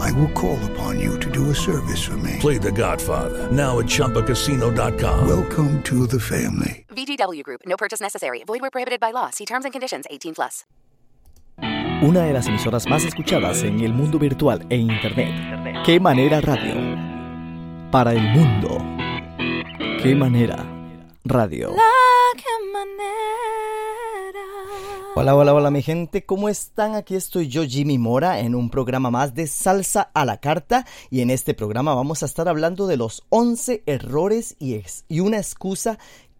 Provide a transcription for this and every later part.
I will call upon you to do a service for me. Play The Godfather now at ChumbaCasino.com. Welcome to the family. VGW Group. No purchase necessary. Void where prohibited by law. See terms and conditions. 18 plus. Una de las emisoras más escuchadas en el mundo virtual e internet. ¿Qué manera radio? Para el mundo. ¿Qué manera radio? Hola, hola, hola mi gente, ¿cómo están? Aquí estoy yo, Jimmy Mora, en un programa más de Salsa a la Carta y en este programa vamos a estar hablando de los 11 errores y, ex- y una excusa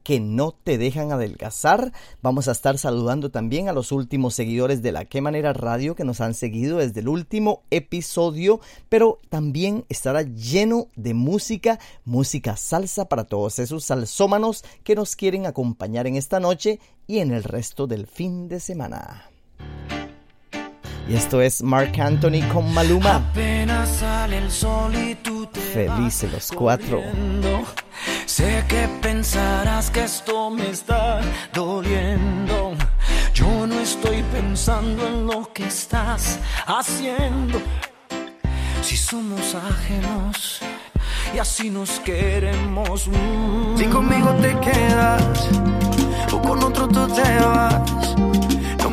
que no te dejan adelgazar. Vamos a estar saludando también a los últimos seguidores de la Qué Manera Radio que nos han seguido desde el último episodio, pero también estará lleno de música, música salsa para todos esos salsómanos que nos quieren acompañar en esta noche y en el resto del fin de semana. Y esto es Mark Anthony con Maluma. Apenas sale el sol y tú te Felices los cuatro. corriendo. Sé que pensarás que esto me está doliendo. Yo no estoy pensando en lo que estás haciendo. Si somos ajenos y así nos queremos. mm. Si conmigo te quedas o con otro tú te vas,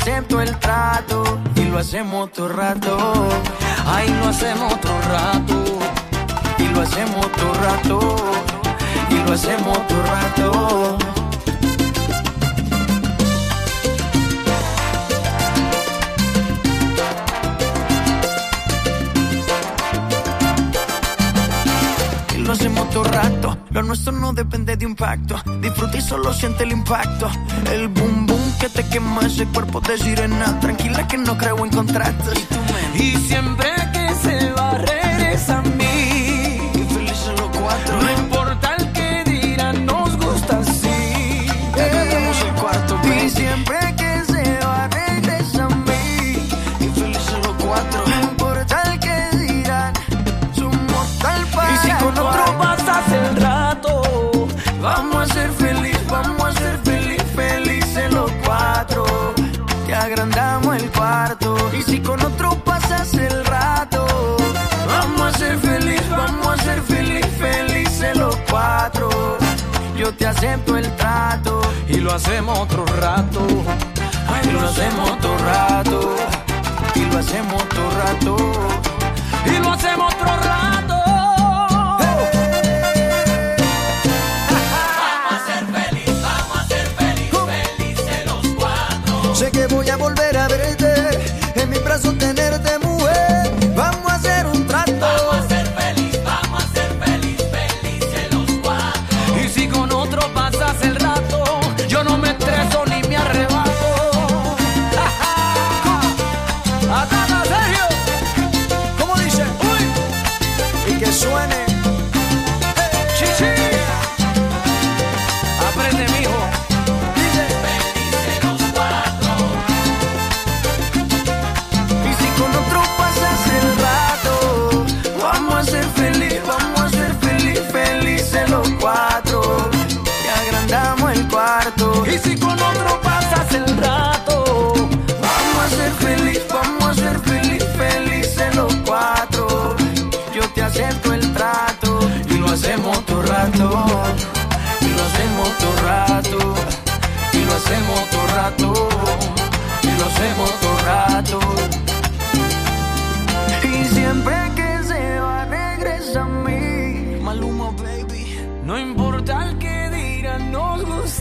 acepto el trato y lo hacemos todo rato. ahí lo hacemos otro rato. Y lo hacemos todo rato. Y lo hacemos todo rato. Lo hacemos todo rato. Lo nuestro no depende de un pacto. Disfruta y solo siente el impacto. El boom que te quema ese cuerpo de sirena. Tranquila que no creo en contratos. Y siempre que se va, regresa a mí. Acepto el trato y lo hacemos otro rato. y lo hacemos todo rato. Y lo hacemos todo rato. Y lo hacemos otro rato.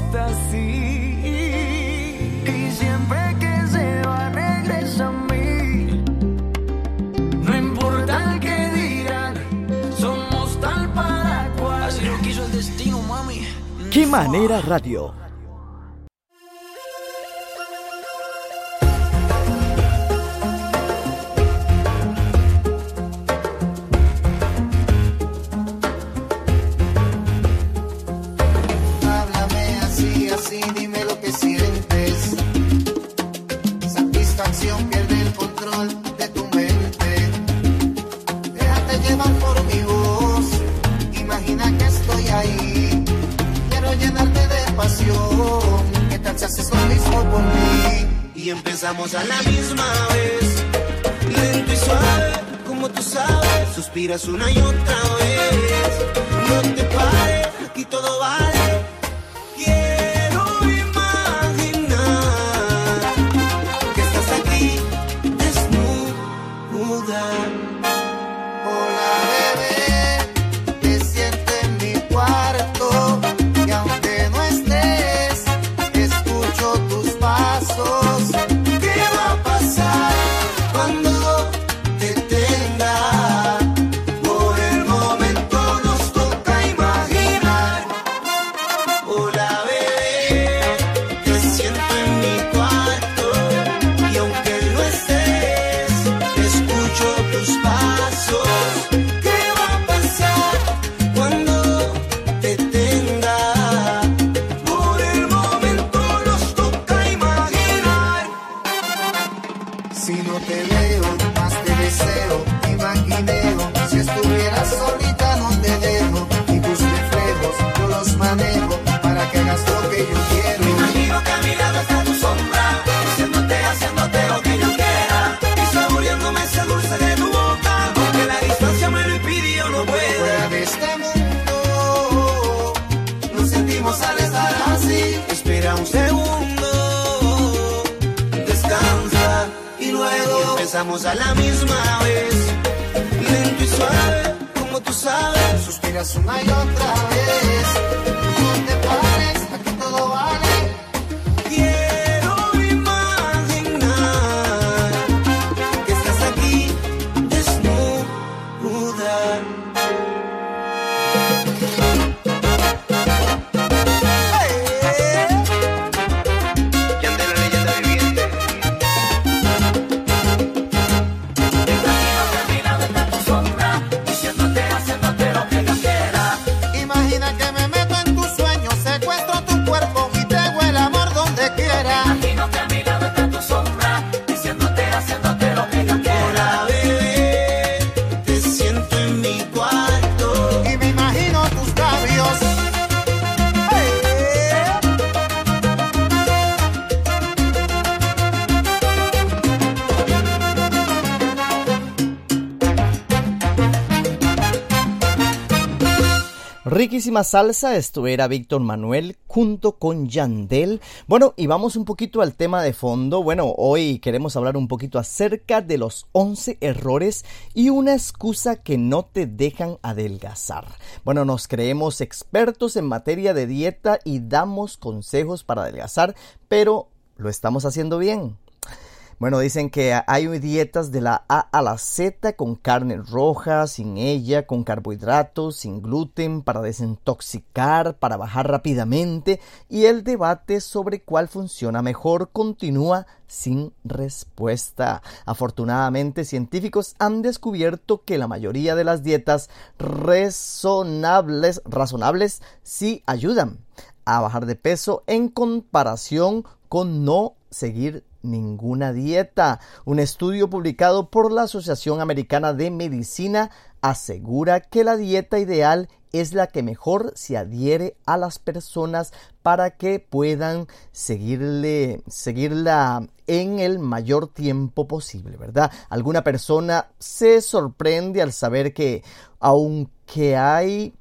Gusta así. Y siempre que se va, regresa a mí. No importa el que dirán, somos tal para cual. Así lo quiso el destino, mami. ¿Qué manera radio? Salsa, esto era Víctor Manuel junto con Yandel. Bueno, y vamos un poquito al tema de fondo. Bueno, hoy queremos hablar un poquito acerca de los 11 errores y una excusa que no te dejan adelgazar. Bueno, nos creemos expertos en materia de dieta y damos consejos para adelgazar, pero ¿lo estamos haciendo bien? Bueno, dicen que hay dietas de la A a la Z con carne roja, sin ella, con carbohidratos, sin gluten, para desintoxicar, para bajar rápidamente y el debate sobre cuál funciona mejor continúa sin respuesta. Afortunadamente, científicos han descubierto que la mayoría de las dietas razonables, razonables sí ayudan a bajar de peso en comparación con no seguir ninguna dieta. Un estudio publicado por la Asociación Americana de Medicina asegura que la dieta ideal es la que mejor se adhiere a las personas para que puedan seguirle, seguirla en el mayor tiempo posible, ¿verdad? Alguna persona se sorprende al saber que aunque hay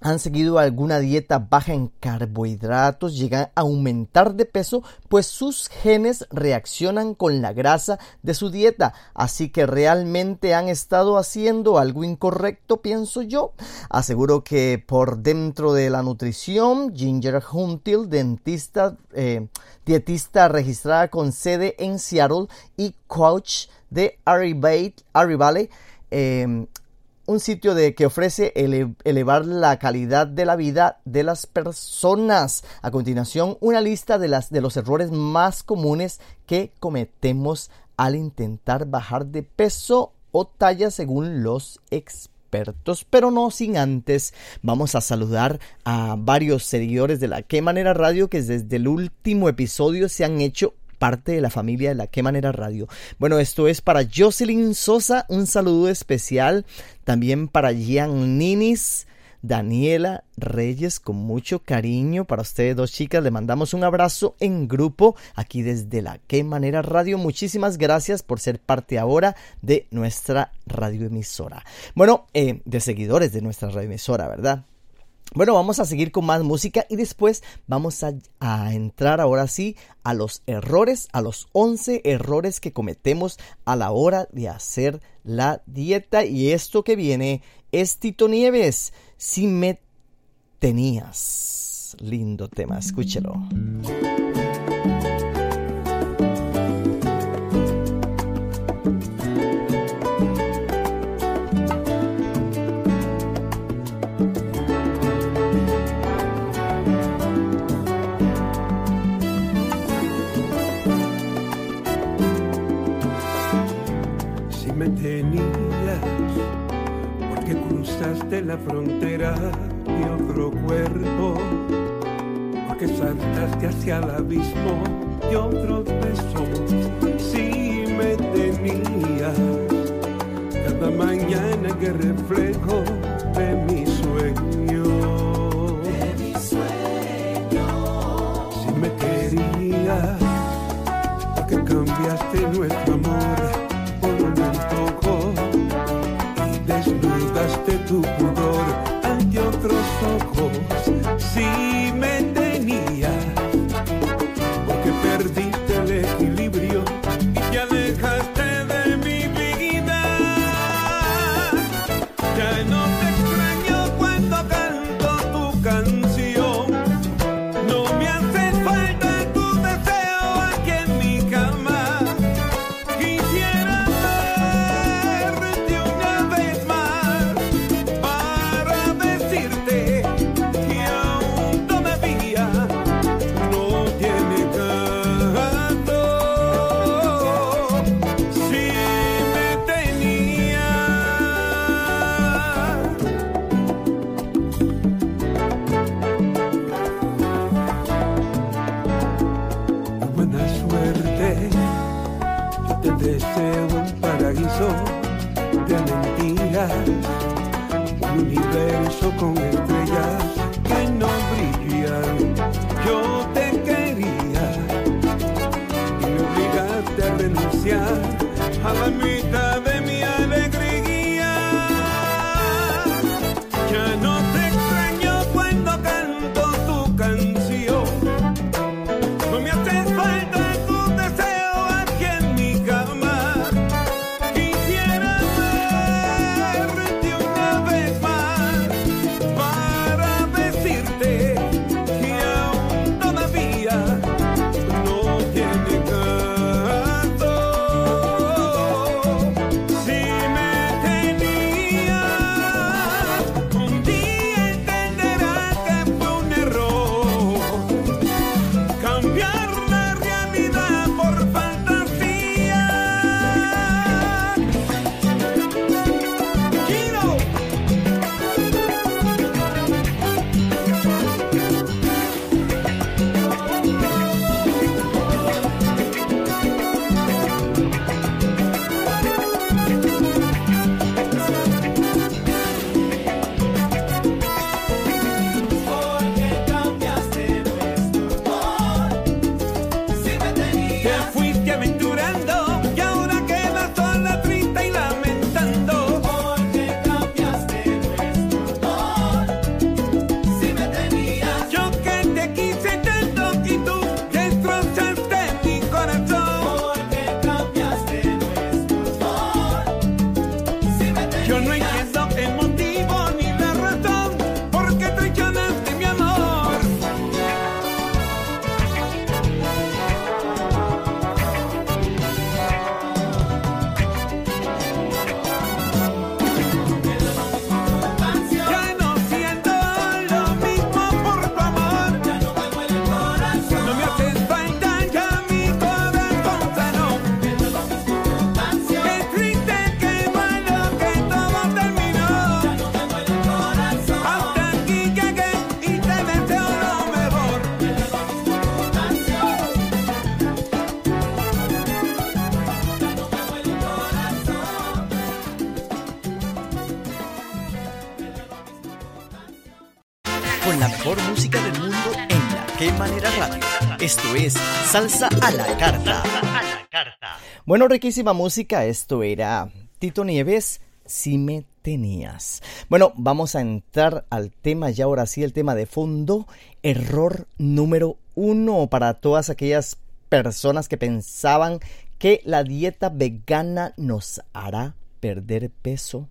han seguido alguna dieta baja en carbohidratos llegan a aumentar de peso, pues sus genes reaccionan con la grasa de su dieta. Así que realmente han estado haciendo algo incorrecto, pienso yo. Aseguro que por dentro de la nutrición, Ginger Huntil, dentista, eh, dietista registrada con sede en Seattle y coach de Ari eh, un sitio de que ofrece elevar la calidad de la vida de las personas. A continuación, una lista de, de los errores más comunes que cometemos al intentar bajar de peso o talla según los expertos. Pero no sin antes, vamos a saludar a varios seguidores de la Qué Manera Radio que desde el último episodio se han hecho parte de la familia de la Qué Manera Radio. Bueno, esto es para Jocelyn Sosa, un saludo especial. También para Gian Ninis. Daniela Reyes, con mucho cariño para ustedes dos chicas, le mandamos un abrazo en grupo aquí desde la Qué Manera Radio. Muchísimas gracias por ser parte ahora de nuestra radioemisora. Bueno, eh, de seguidores de nuestra radioemisora, ¿verdad? Bueno, vamos a seguir con más música y después vamos a, entrar ahora sí a los errores, a los 11 errores que cometemos a la hora de hacer la dieta. Y esto que viene es Tito Nieves, si me tenías. Lindo tema, escúchelo. La frontera y otro cuerpo, porque saltaste hacia el abismo y otro beso. Si me tenías cada mañana que reflejo de mi sueño. De mi sueño. Si me querías, porque cambiaste nuestro house. deixou com Esto es Salsa a la Carta. Bueno, riquísima música. Esto era Tito Nieves, Si me tenías. Bueno, vamos a entrar al tema ya ahora sí, el tema de fondo. Error número uno para todas aquellas personas que pensaban que la dieta vegana nos hará perder peso.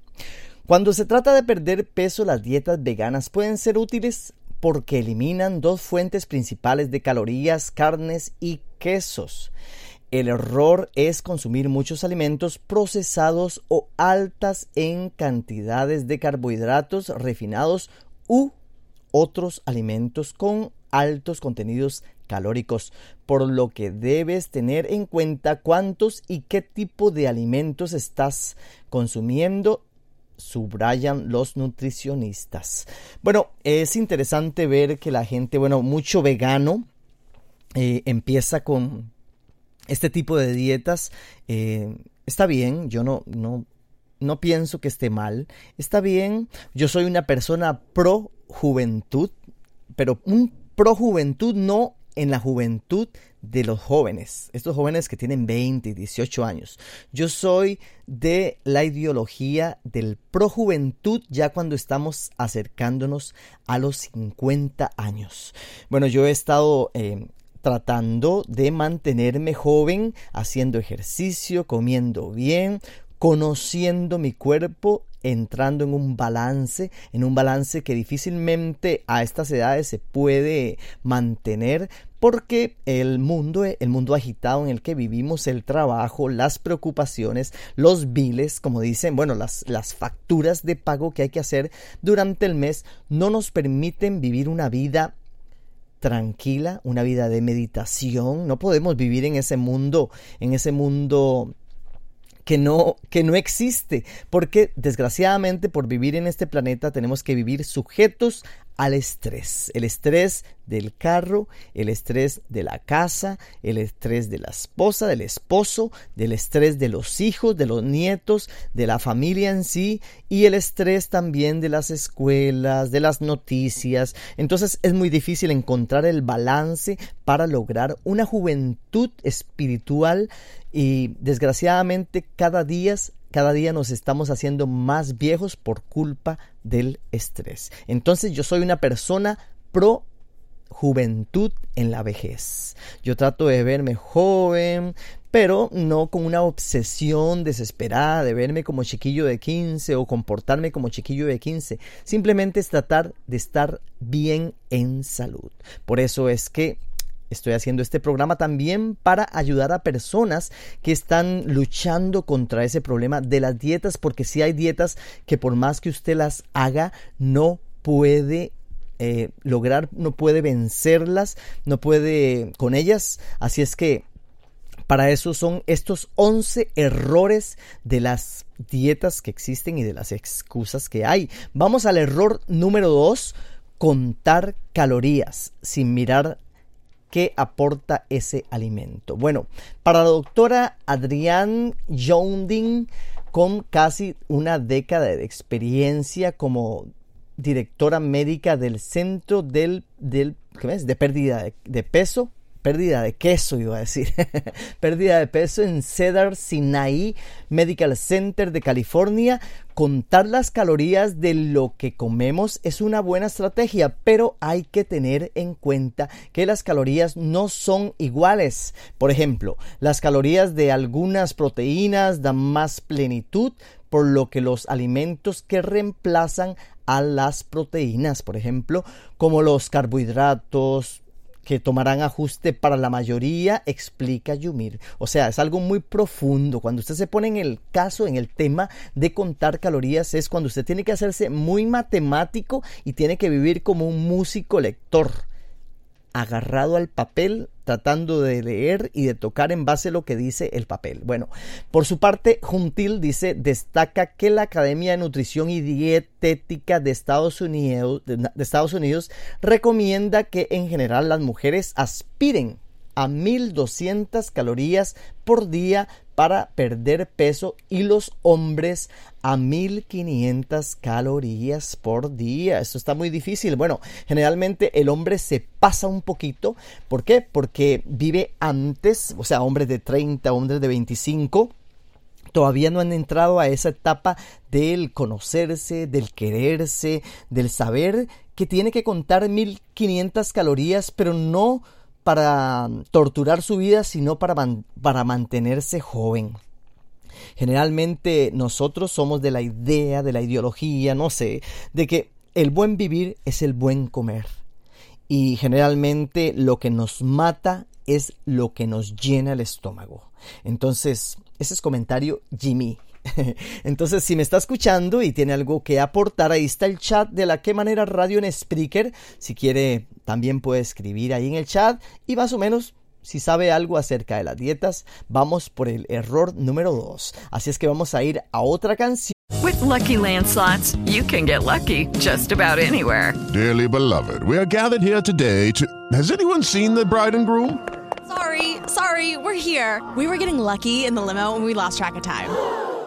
Cuando se trata de perder peso, las dietas veganas pueden ser útiles porque eliminan dos fuentes principales de calorías, carnes y quesos. El error es consumir muchos alimentos procesados o altas en cantidades de carbohidratos refinados u otros alimentos con altos contenidos calóricos, por lo que debes tener en cuenta cuántos y qué tipo de alimentos estás consumiendo subrayan los nutricionistas. Bueno, es interesante ver que la gente, bueno, mucho vegano eh, empieza con este tipo de dietas. Eh, está bien, yo no, no, no pienso que esté mal. Está bien, yo soy una persona pro juventud, pero un pro juventud no en la juventud de los jóvenes, estos jóvenes que tienen 20 y 18 años. Yo soy de la ideología del pro juventud ya cuando estamos acercándonos a los 50 años. Bueno, yo he estado eh, tratando de mantenerme joven, haciendo ejercicio, comiendo bien, conociendo mi cuerpo, entrando en un balance, en un balance que difícilmente a estas edades se puede mantener porque el mundo, el mundo agitado en el que vivimos, el trabajo, las preocupaciones, los biles, como dicen, bueno, las, las facturas de pago que hay que hacer durante el mes, no nos permiten vivir una vida tranquila, una vida de meditación. No podemos vivir en ese mundo, en ese mundo que no, que no existe, porque desgraciadamente por vivir en este planeta tenemos que vivir sujetos al estrés. El estrés del carro, el estrés de la casa, el estrés de la esposa, del esposo, del estrés de los hijos, de los nietos, de la familia en sí y el estrés también de las escuelas, de las noticias. Entonces es muy difícil encontrar el balance para lograr una juventud espiritual y desgraciadamente cada día cada día nos estamos haciendo más viejos por culpa del estrés. Entonces yo soy una persona pro juventud en la vejez. Yo trato de verme joven, pero no con una obsesión desesperada de verme como chiquillo de 15 o comportarme como chiquillo de 15. Simplemente es tratar de estar bien en salud. Por eso es que Estoy haciendo este programa también para ayudar a personas que están luchando contra ese problema de las dietas, porque si hay dietas que por más que usted las haga, no puede eh, lograr, no puede vencerlas, no puede con ellas. Así es que para eso son estos 11 errores de las dietas que existen y de las excusas que hay. Vamos al error número 2, contar calorías sin mirar qué aporta ese alimento. Bueno, para la doctora Adrián Jounding, con casi una década de experiencia como directora médica del Centro del, del de Pérdida de, de Peso, pérdida de queso, iba a decir, pérdida de peso en Cedar Sinai Medical Center de California. Contar las calorías de lo que comemos es una buena estrategia, pero hay que tener en cuenta que las calorías no son iguales. Por ejemplo, las calorías de algunas proteínas dan más plenitud, por lo que los alimentos que reemplazan a las proteínas, por ejemplo, como los carbohidratos, que tomarán ajuste para la mayoría, explica Yumir. O sea, es algo muy profundo. Cuando usted se pone en el caso, en el tema de contar calorías, es cuando usted tiene que hacerse muy matemático y tiene que vivir como un músico lector agarrado al papel, tratando de leer y de tocar en base a lo que dice el papel. Bueno, por su parte, Juntil dice, destaca que la Academia de Nutrición y Dietética de Estados Unidos, de Estados Unidos recomienda que en general las mujeres aspiren a 1200 calorías por día para perder peso y los hombres a 1500 calorías por día. Esto está muy difícil. Bueno, generalmente el hombre se pasa un poquito. ¿Por qué? Porque vive antes, o sea, hombres de 30, hombres de 25 todavía no han entrado a esa etapa del conocerse, del quererse, del saber que tiene que contar 1500 calorías, pero no para torturar su vida, sino para, para mantenerse joven. Generalmente nosotros somos de la idea, de la ideología, no sé, de que el buen vivir es el buen comer. Y generalmente lo que nos mata es lo que nos llena el estómago. Entonces, ese es comentario Jimmy. Entonces, si me está escuchando y tiene algo que aportar, ahí está el chat de la que manera radio en Spreaker. Si quiere, también puede escribir ahí en el chat y más o menos si sabe algo acerca de las dietas, vamos por el error número 2. Así es que vamos a ir a otra canción. With Lucky Land slots, you can get lucky just about anywhere. Dearly beloved, we are gathered here today to. Has anyone seen the bride and groom? Sorry, sorry, we're here. We were getting lucky in the limo and we lost track of time.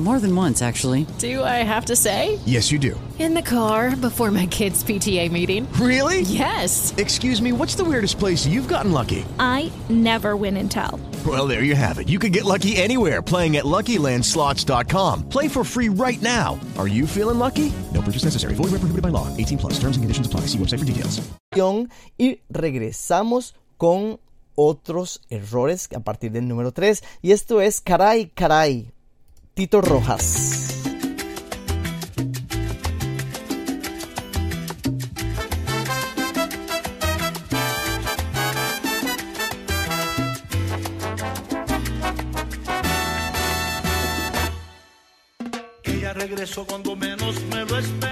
More than once, actually. Do I have to say? Yes, you do. In the car before my kids' PTA meeting. Really? Yes. Excuse me, what's the weirdest place you've gotten lucky? I never win and tell. Well, there you have it. You can get lucky anywhere playing at LuckyLandSlots.com. Play for free right now. Are you feeling lucky? No purchase necessary. Void where prohibited by law. 18 plus. Terms and conditions apply. See website for details. Y regresamos con otros errores a partir del número 3. Y esto es Caray, Caray. Tito Rojas. ella regresó cuando menos me lo esperaba.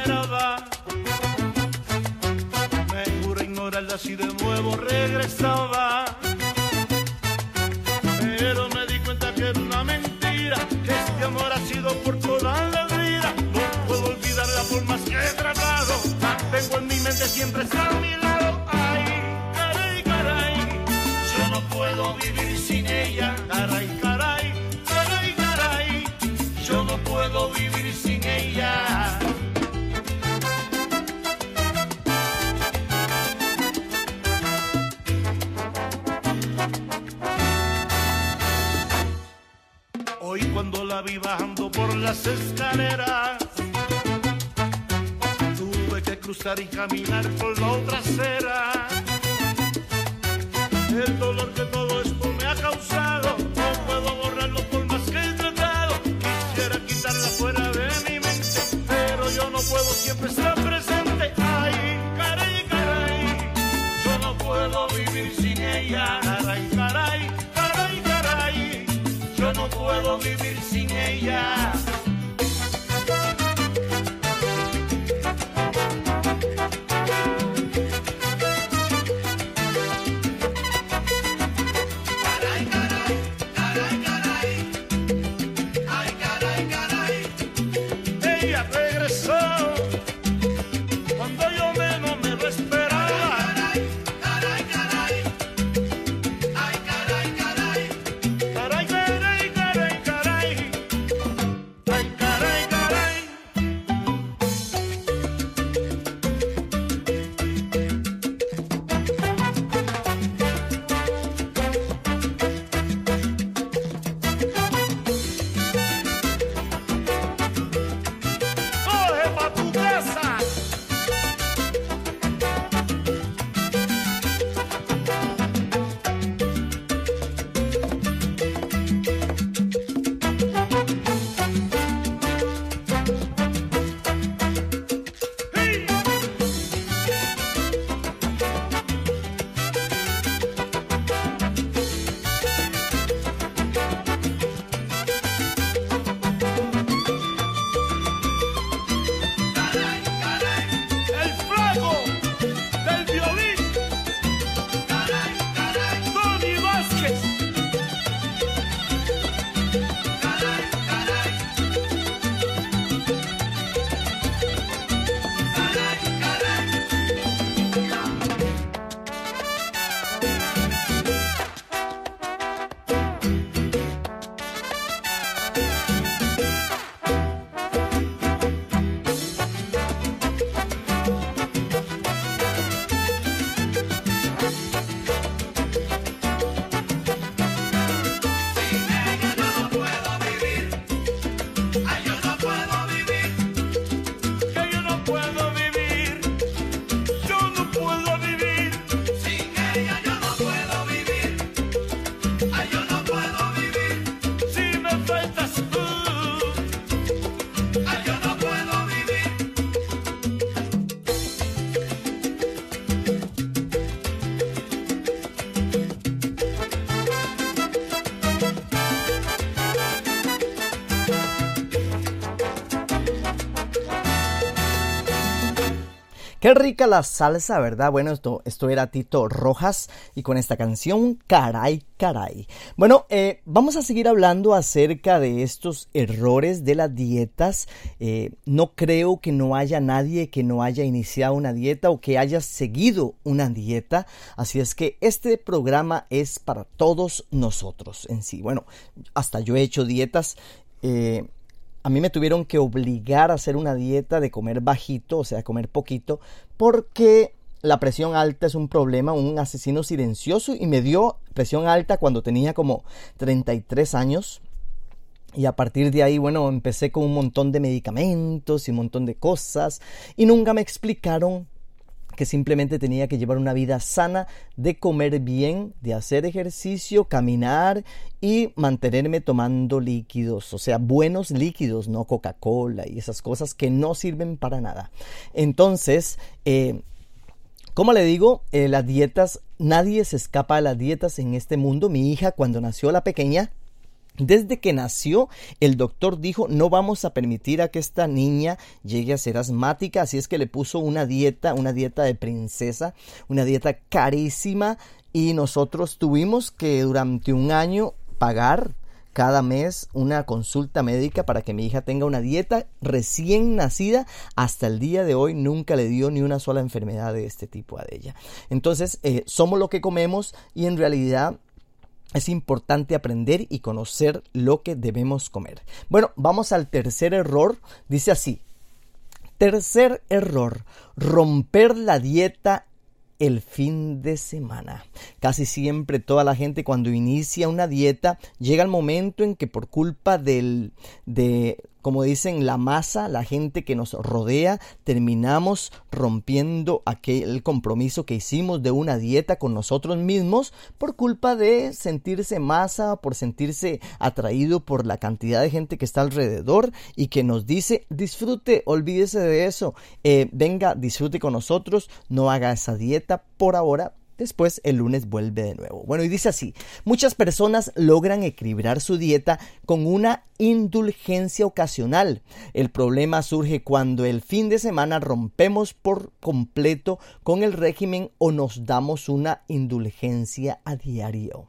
Siempre está a mi lado. Ay, caray, caray. Yo no puedo vivir sin ella. Caray, caray, caray, caray. Yo no puedo vivir sin ella. Hoy cuando la vi bajando por las escaleras, cruzar y caminar por la otra acera. Qué rica la salsa, ¿verdad? Bueno, esto, era Tito Rojas y con esta canción, caray, caray. Bueno, eh, vamos a seguir hablando acerca de estos errores de las dietas. Eh, no creo que no haya nadie que no haya iniciado una dieta o que haya seguido una dieta. Así es que este programa es para todos nosotros en sí. Bueno, hasta yo he hecho dietas. Eh, a mí me tuvieron que obligar a hacer una dieta de comer bajito, o sea, comer poquito, porque la presión alta es un problema, un asesino silencioso y me dio presión alta cuando tenía como 33 años. Y a partir de ahí, bueno, empecé con un montón de medicamentos y un montón de cosas y nunca me explicaron que simplemente tenía que llevar una vida sana, de comer bien, de hacer ejercicio, caminar y mantenerme tomando líquidos, o sea, buenos líquidos, no Coca-Cola y esas cosas que no sirven para nada. Entonces, eh, como le digo, eh, las dietas, nadie se escapa de las dietas en este mundo. Mi hija, cuando nació la pequeña, desde que nació, el doctor dijo, no vamos a permitir a que esta niña llegue a ser asmática, así es que le puso una dieta, una dieta de princesa, una dieta carísima, y nosotros tuvimos que durante un año pagar cada mes una consulta médica para que mi hija tenga una dieta recién nacida. Hasta el día de hoy nunca le dio ni una sola enfermedad de este tipo a ella. Entonces, eh, somos lo que comemos y en realidad es importante aprender y conocer lo que debemos comer. Bueno, vamos al tercer error. Dice así. Tercer error, romper la dieta el fin de semana. Casi siempre toda la gente cuando inicia una dieta llega el momento en que por culpa del de como dicen la masa, la gente que nos rodea, terminamos rompiendo aquel compromiso que hicimos de una dieta con nosotros mismos por culpa de sentirse masa, por sentirse atraído por la cantidad de gente que está alrededor y que nos dice disfrute, olvídese de eso, eh, venga, disfrute con nosotros, no haga esa dieta por ahora, Después el lunes vuelve de nuevo. Bueno, y dice así, muchas personas logran equilibrar su dieta con una indulgencia ocasional. El problema surge cuando el fin de semana rompemos por completo con el régimen o nos damos una indulgencia a diario.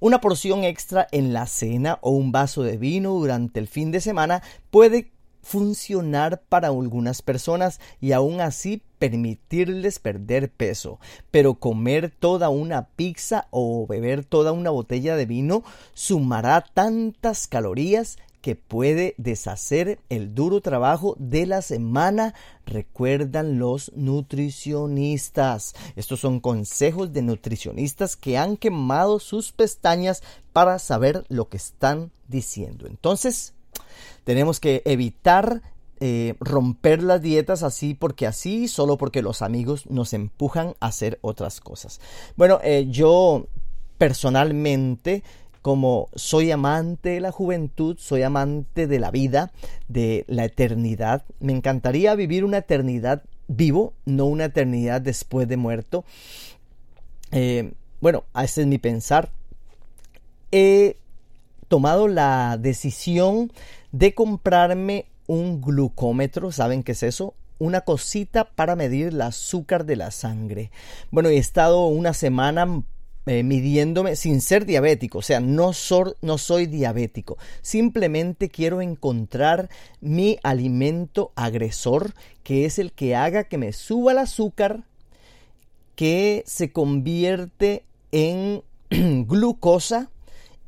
Una porción extra en la cena o un vaso de vino durante el fin de semana puede funcionar para algunas personas y aún así permitirles perder peso, pero comer toda una pizza o beber toda una botella de vino sumará tantas calorías que puede deshacer el duro trabajo de la semana, recuerdan los nutricionistas. Estos son consejos de nutricionistas que han quemado sus pestañas para saber lo que están diciendo. Entonces, tenemos que evitar eh, romper las dietas así porque así, solo porque los amigos nos empujan a hacer otras cosas. Bueno, eh, yo personalmente como soy amante de la juventud, soy amante de la vida, de la eternidad. Me encantaría vivir una eternidad vivo, no una eternidad después de muerto. Eh, bueno, ese es mi pensar. Tomado la decisión de comprarme un glucómetro, ¿saben qué es eso? Una cosita para medir el azúcar de la sangre. Bueno, he estado una semana eh, midiéndome sin ser diabético, o sea, no, no soy diabético, simplemente quiero encontrar mi alimento agresor, que es el que haga que me suba el azúcar, que se convierte en glucosa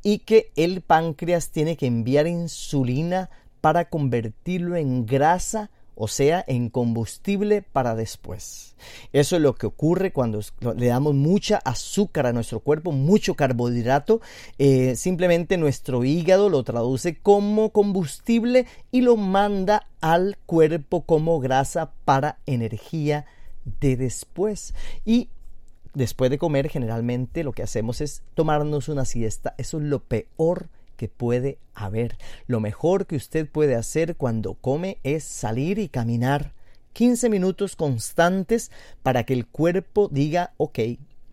y que el páncreas tiene que enviar insulina para convertirlo en grasa, o sea, en combustible para después. Eso es lo que ocurre cuando le damos mucha azúcar a nuestro cuerpo, mucho carbohidrato. Eh, simplemente nuestro hígado lo traduce como combustible y lo manda al cuerpo como grasa para energía de después. Y después de comer generalmente lo que hacemos es tomarnos una siesta. Eso es lo peor que puede haber. Lo mejor que usted puede hacer cuando come es salir y caminar 15 minutos constantes para que el cuerpo diga, ok,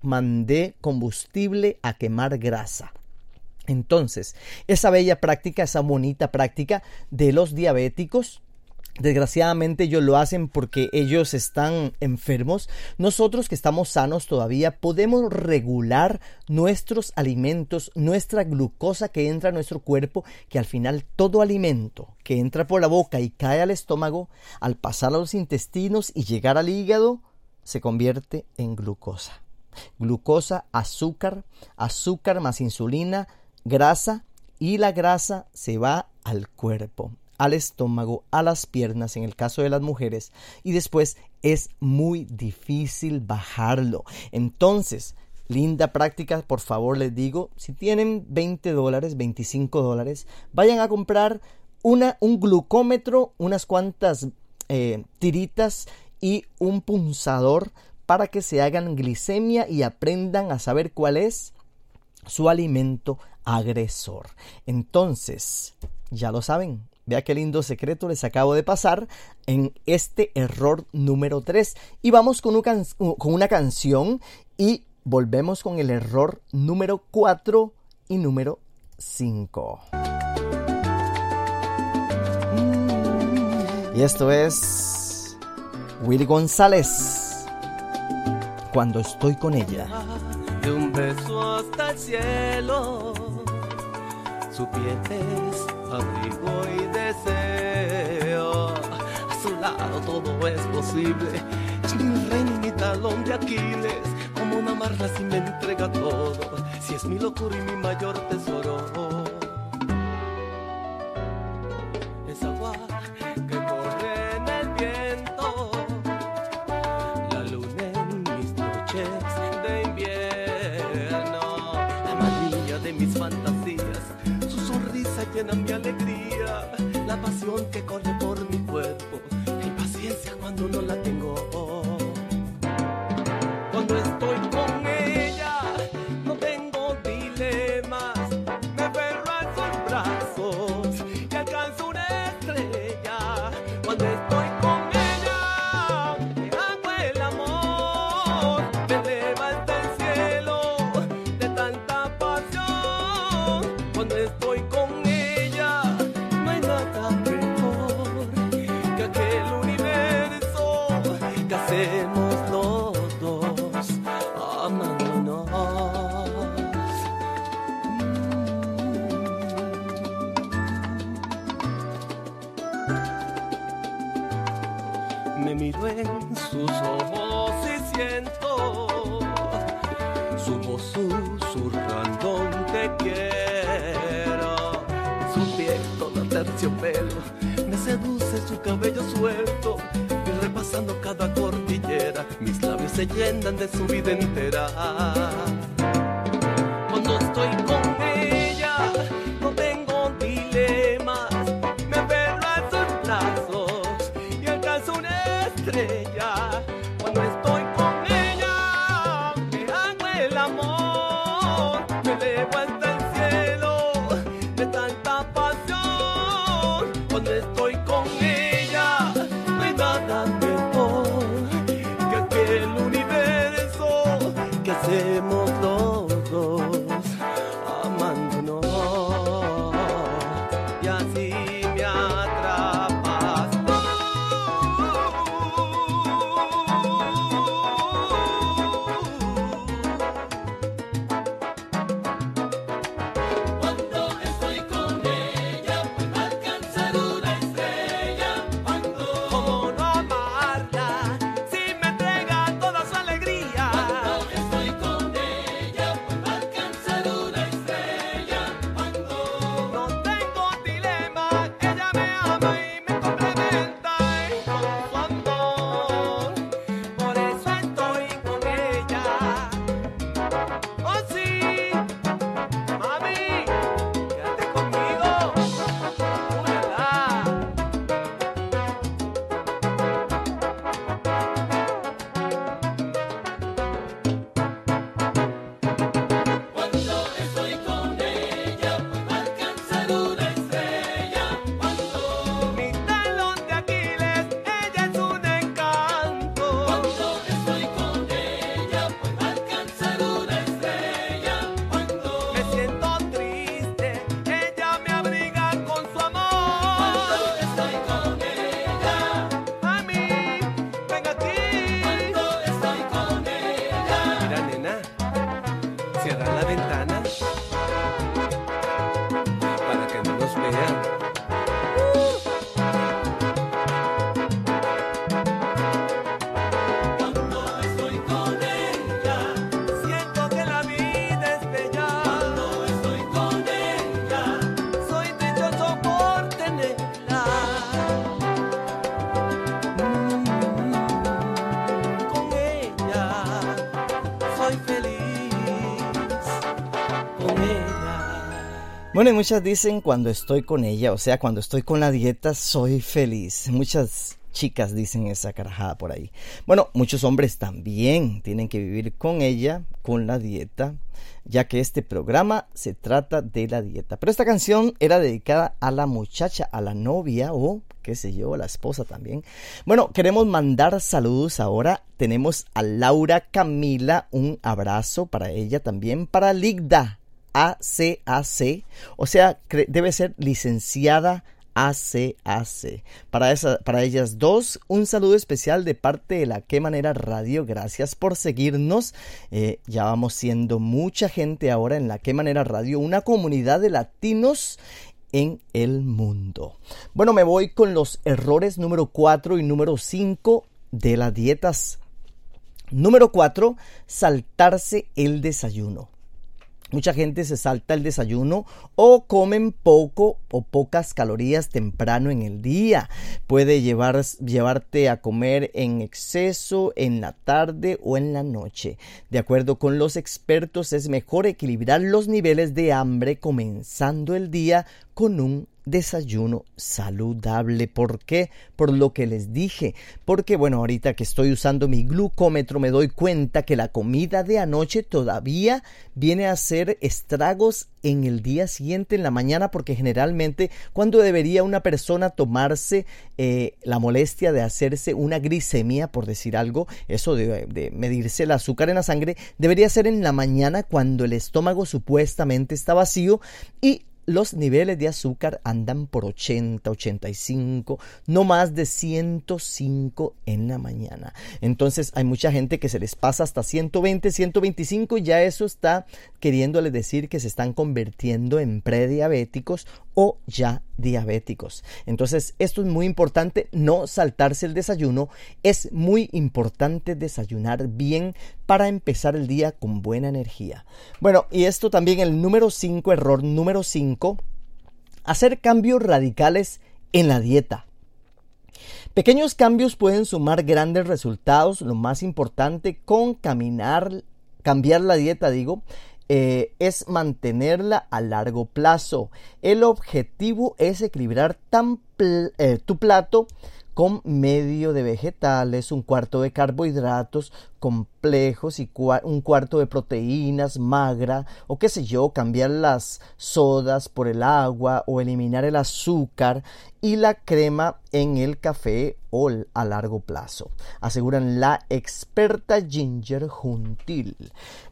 mandé combustible a quemar grasa. Entonces, esa bella práctica, esa bonita práctica de los diabéticos Desgraciadamente ellos lo hacen porque ellos están enfermos. Nosotros que estamos sanos todavía podemos regular nuestros alimentos, nuestra glucosa que entra a nuestro cuerpo, que al final todo alimento que entra por la boca y cae al estómago, al pasar a los intestinos y llegar al hígado, se convierte en glucosa. Glucosa, azúcar, azúcar más insulina, grasa y la grasa se va al cuerpo al estómago, a las piernas en el caso de las mujeres y después es muy difícil bajarlo. Entonces, linda práctica, por favor les digo, si tienen 20 dólares, 25 dólares, vayan a comprar una, un glucómetro, unas cuantas eh, tiritas y un punzador para que se hagan glicemia y aprendan a saber cuál es su alimento agresor. Entonces, ya lo saben, Vea qué lindo secreto les acabo de pasar en este error número 3. Y vamos con, con una canción y volvemos con el error número 4 y número 5. Y esto es Willy González. Cuando estoy con ella. De un beso hasta el cielo, su piel es abrigo y deseo. A su lado todo es posible. Es mi reina y mi talón de Aquiles. Como una marla si me entrega todo. Si es mi locura y mi mayor tesoro. Mi alegría. La pasión que corre por mi cuerpo. La impaciencia cuando no la tengo. Seduce su cabello suelto y repasando cada cordillera mis labios se llenan de su vida entera. Cuando estoy con Bueno, y muchas dicen cuando estoy con ella, o sea, cuando estoy con la dieta, soy feliz. Muchas chicas dicen esa carajada por ahí. Bueno, muchos hombres también tienen que vivir con ella, con la dieta, ya que este programa se trata de la dieta. Pero esta canción era dedicada a la muchacha, a la novia o qué sé yo, a la esposa también. Bueno, queremos mandar saludos ahora. Tenemos a Laura Camila, un abrazo para ella también, para Ligda. ACAC, o sea, debe ser licenciada ACAC. Para, esa, para ellas dos, un saludo especial de parte de la Qué Manera Radio. Gracias por seguirnos. Eh, ya vamos siendo mucha gente ahora en la Qué Manera Radio, una comunidad de latinos en el mundo. Bueno, me voy con los errores número 4 y número 5 de las dietas. Número 4, saltarse el desayuno. Mucha gente se salta el desayuno o comen poco o pocas calorías temprano en el día. Puede llevar, llevarte a comer en exceso en la tarde o en la noche. De acuerdo con los expertos es mejor equilibrar los niveles de hambre comenzando el día con un desayuno saludable. ¿Por qué? Por lo que les dije. Porque bueno, ahorita que estoy usando mi glucómetro me doy cuenta que la comida de anoche todavía viene a hacer estragos en el día siguiente, en la mañana, porque generalmente cuando debería una persona tomarse eh, la molestia de hacerse una glicemia, por decir algo, eso de, de medirse el azúcar en la sangre, debería ser en la mañana cuando el estómago supuestamente está vacío y los niveles de azúcar andan por 80, 85, no más de 105 en la mañana. Entonces hay mucha gente que se les pasa hasta 120, 125 y ya eso está queriéndoles decir que se están convirtiendo en prediabéticos o ya diabéticos. Entonces, esto es muy importante, no saltarse el desayuno. Es muy importante desayunar bien para empezar el día con buena energía. Bueno, y esto también el número 5, error número 5, hacer cambios radicales en la dieta. Pequeños cambios pueden sumar grandes resultados. Lo más importante con caminar, cambiar la dieta, digo, eh, es mantenerla a largo plazo. El objetivo es equilibrar eh, tu plato con medio de vegetales, un cuarto de carbohidratos complejos y un cuarto de proteínas magra o qué sé yo, cambiar las sodas por el agua o eliminar el azúcar y la crema en el café o a largo plazo, aseguran la experta Ginger Juntil.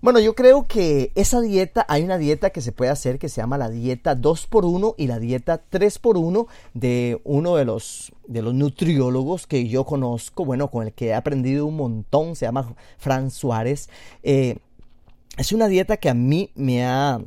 Bueno, yo creo que esa dieta, hay una dieta que se puede hacer que se llama la dieta 2x1 y la dieta 3x1 de uno de los, de los nutriólogos que yo conozco, bueno, con el que he aprendido un montón, se llama Fran Suárez. Eh, es una dieta que a mí me ha,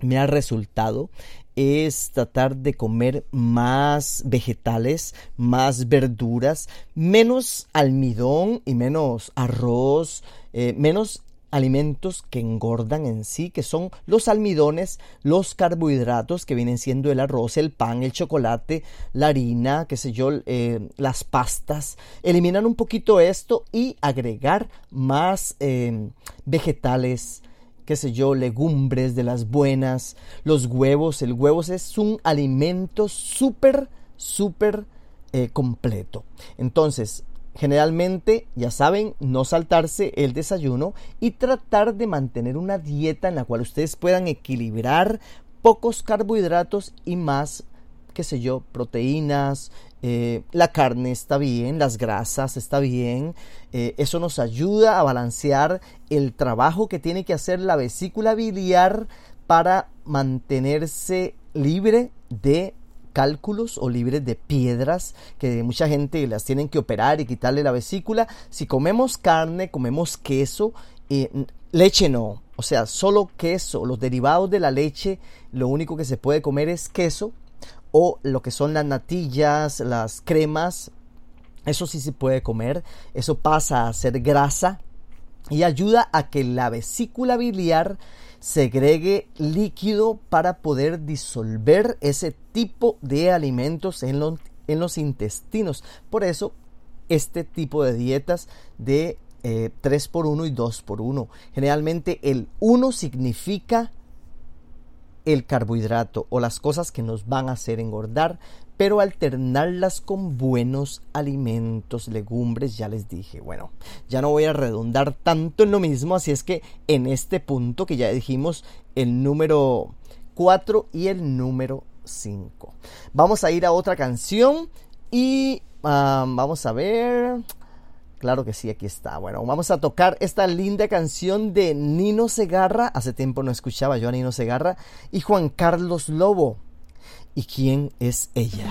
me ha resultado es tratar de comer más vegetales, más verduras, menos almidón y menos arroz, eh, menos alimentos que engordan en sí, que son los almidones, los carbohidratos que vienen siendo el arroz, el pan, el chocolate, la harina, qué sé yo, eh, las pastas. Eliminar un poquito esto y agregar más eh, vegetales, qué sé yo, legumbres de las buenas, los huevos. El huevo es un alimento súper, súper eh, completo. Entonces, generalmente, ya saben, no saltarse el desayuno y tratar de mantener una dieta en la cual ustedes puedan equilibrar pocos carbohidratos y más qué sé yo, proteínas, eh, la carne está bien, las grasas está bien, eh, eso nos ayuda a balancear el trabajo que tiene que hacer la vesícula biliar para mantenerse libre de cálculos o libre de piedras que mucha gente las tienen que operar y quitarle la vesícula. Si comemos carne, comemos queso, eh, leche no, o sea, solo queso, los derivados de la leche, lo único que se puede comer es queso o lo que son las natillas, las cremas, eso sí se puede comer, eso pasa a ser grasa y ayuda a que la vesícula biliar segregue líquido para poder disolver ese tipo de alimentos en, los intestinos. Por eso, este tipo de dietas de 3 por 1 y 2 por 1. Generalmente el 1 significa el carbohidrato o las cosas que nos van a hacer engordar, pero alternarlas con buenos alimentos, legumbres, ya les dije. Bueno, ya no voy a redundar tanto en lo mismo, así es que en este punto que ya dijimos el número 4 y el número 5. Vamos a ir a otra canción y ah, vamos a ver. Claro que sí, aquí está. Bueno, vamos a tocar esta linda canción de Nino Segarra. Hace tiempo no escuchaba yo a Nino Segarra. Y Juan Carlos Lobo. ¿Y quién es ella?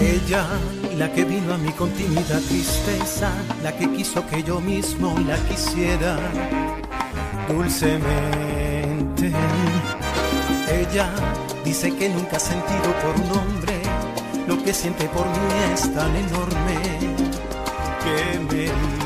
Ella, la que vino a mi continuidad tristeza, la que quiso que yo mismo la quisiera dulcemente. Ella dice que nunca ha sentido por un hombre lo que siente por mí es tan enorme que me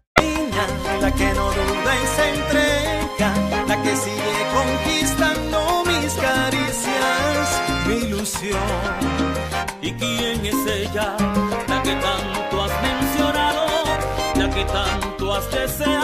La que no duda y se entrega, la que sigue conquistando mis caricias, mi ilusión. ¿Y quién es ella? La que tanto has mencionado, la que tanto has deseado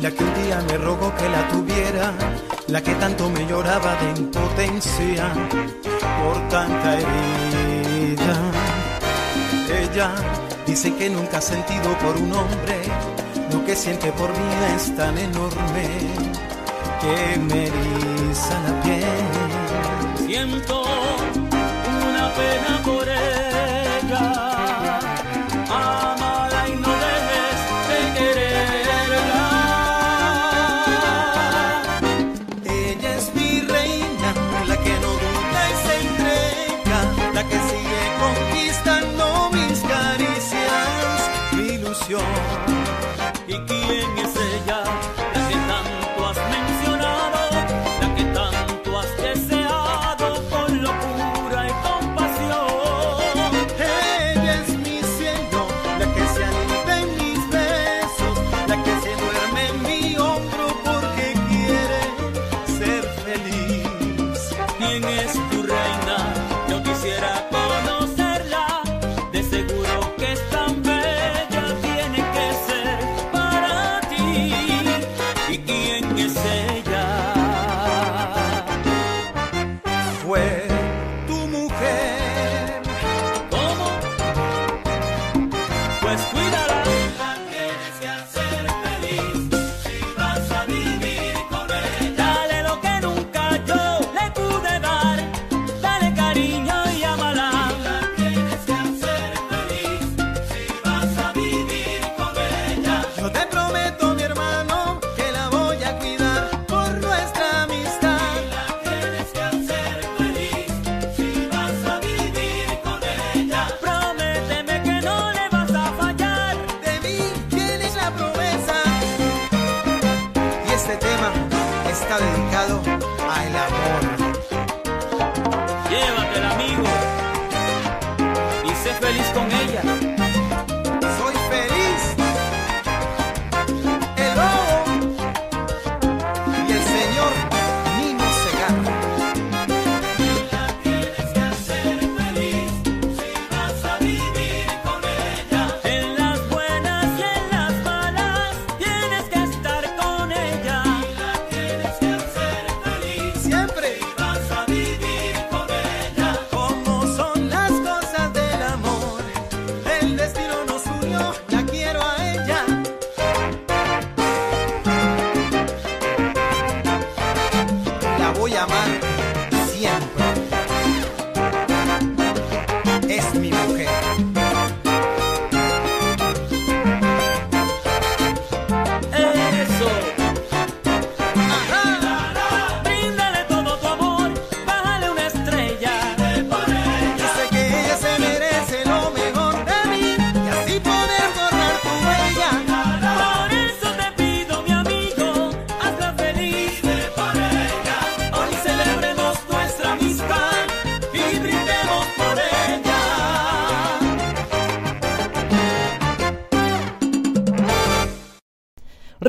la que un día me rogó que la tuviera, la que tanto me lloraba de impotencia por tanta herida. Ella dice que nunca ha sentido por un hombre lo que siente por mí es tan enorme que me eriza la piel. Siento una pena por ella.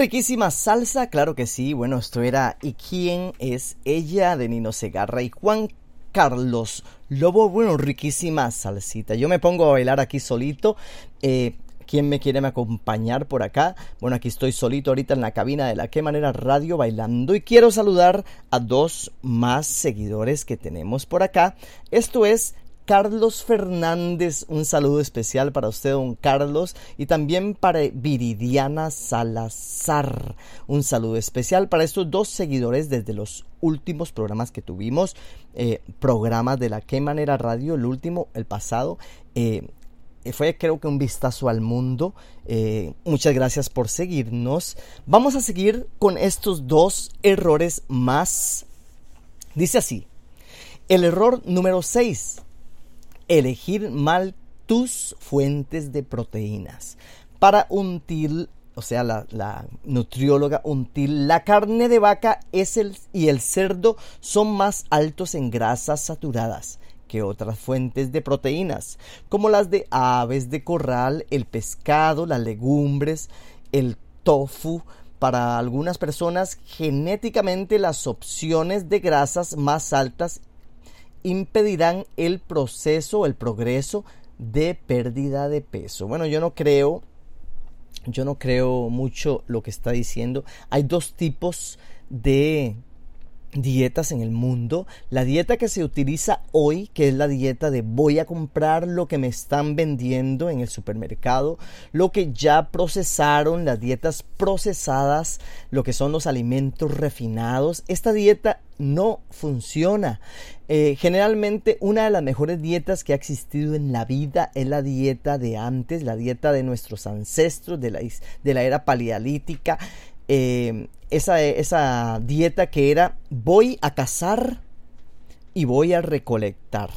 Riquísima salsa, claro que sí. Bueno, esto era ¿Y quién es ella? de Nino Segarra y Juan Carlos Lobo. Bueno, riquísima salsita. Yo me pongo a bailar aquí solito. Eh, ¿Quién me quiere acompañar por acá? Bueno, aquí estoy solito ahorita en la cabina de la Qué Manera Radio bailando y quiero saludar a dos más seguidores que tenemos por acá. Esto es Carlos Fernández, un saludo especial para usted, don Carlos, y también para Viridiana Salazar, un saludo especial para estos dos seguidores desde los últimos programas que tuvimos, eh, programas de la Qué Manera Radio, el último, el pasado. Eh, fue creo que un vistazo al mundo. Eh, muchas gracias por seguirnos. Vamos a seguir con estos dos errores más. Dice así. El error número 6 elegir mal tus fuentes de proteínas. Para Until, o sea, la, nutrióloga Until, la carne de vaca es el, y el cerdo son más altos en grasas saturadas que otras fuentes de proteínas, como las de aves de corral, el pescado, las legumbres, el tofu, para algunas personas genéticamente las opciones de grasas más altas impedirán el proceso, el progreso de pérdida de peso. Bueno, yo no creo, yo no creo mucho lo que está diciendo. Hay dos tipos de dietas en el mundo. La dieta que se utiliza hoy, que es la dieta de voy a comprar lo que me están vendiendo en el supermercado, lo que ya procesaron, las dietas procesadas, lo que son los alimentos refinados. Esta dieta no funciona. Eh, generalmente una de las mejores dietas que ha existido en la vida es la dieta de antes, la dieta de nuestros ancestros de la, de la era paleolítica. Eh, esa, esa dieta que era voy a cazar y voy a recolectar.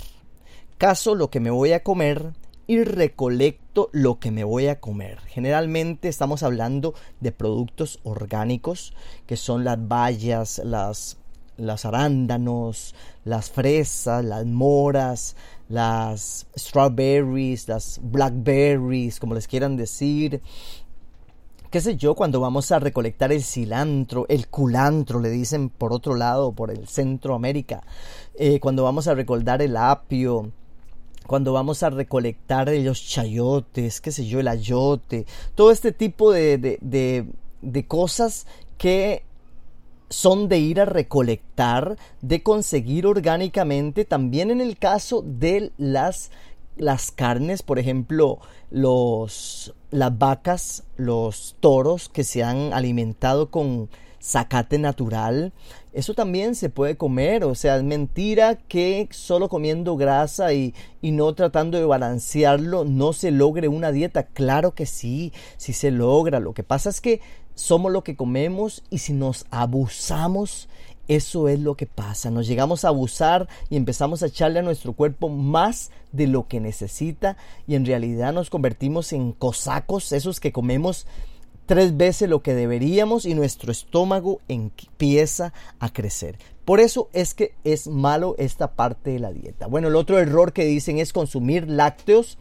Caso lo que me voy a comer y recolecto lo que me voy a comer. Generalmente estamos hablando de productos orgánicos que son las bayas, las, las arándanos, las fresas, las moras, las strawberries, las blackberries, como les quieran decir, qué sé yo, cuando vamos a recolectar el cilantro, el culantro, le dicen por otro lado, por el Centroamérica, eh, cuando vamos a recolectar el apio, cuando vamos a recolectar los chayotes, qué sé yo, el ayote, todo este tipo de, de, de, de cosas que son de ir a recolectar, de conseguir orgánicamente, también en el caso de las las carnes, por ejemplo, los las vacas, los toros que se han alimentado con zacate natural, eso también se puede comer, o sea, es mentira que solo comiendo grasa y, y, no tratando de balancearlo no se logre una dieta. Claro que sí, sí se logra. Lo que pasa es que somos lo que comemos y si nos abusamos, eso es lo que pasa. Nos llegamos a abusar y empezamos a echarle a nuestro cuerpo más de lo que necesita y en realidad nos convertimos en cosacos, esos que comemos tres veces lo que deberíamos y nuestro estómago empieza a crecer. Por eso es que es malo esta parte de la dieta. Bueno, el otro error que dicen es consumir lácteos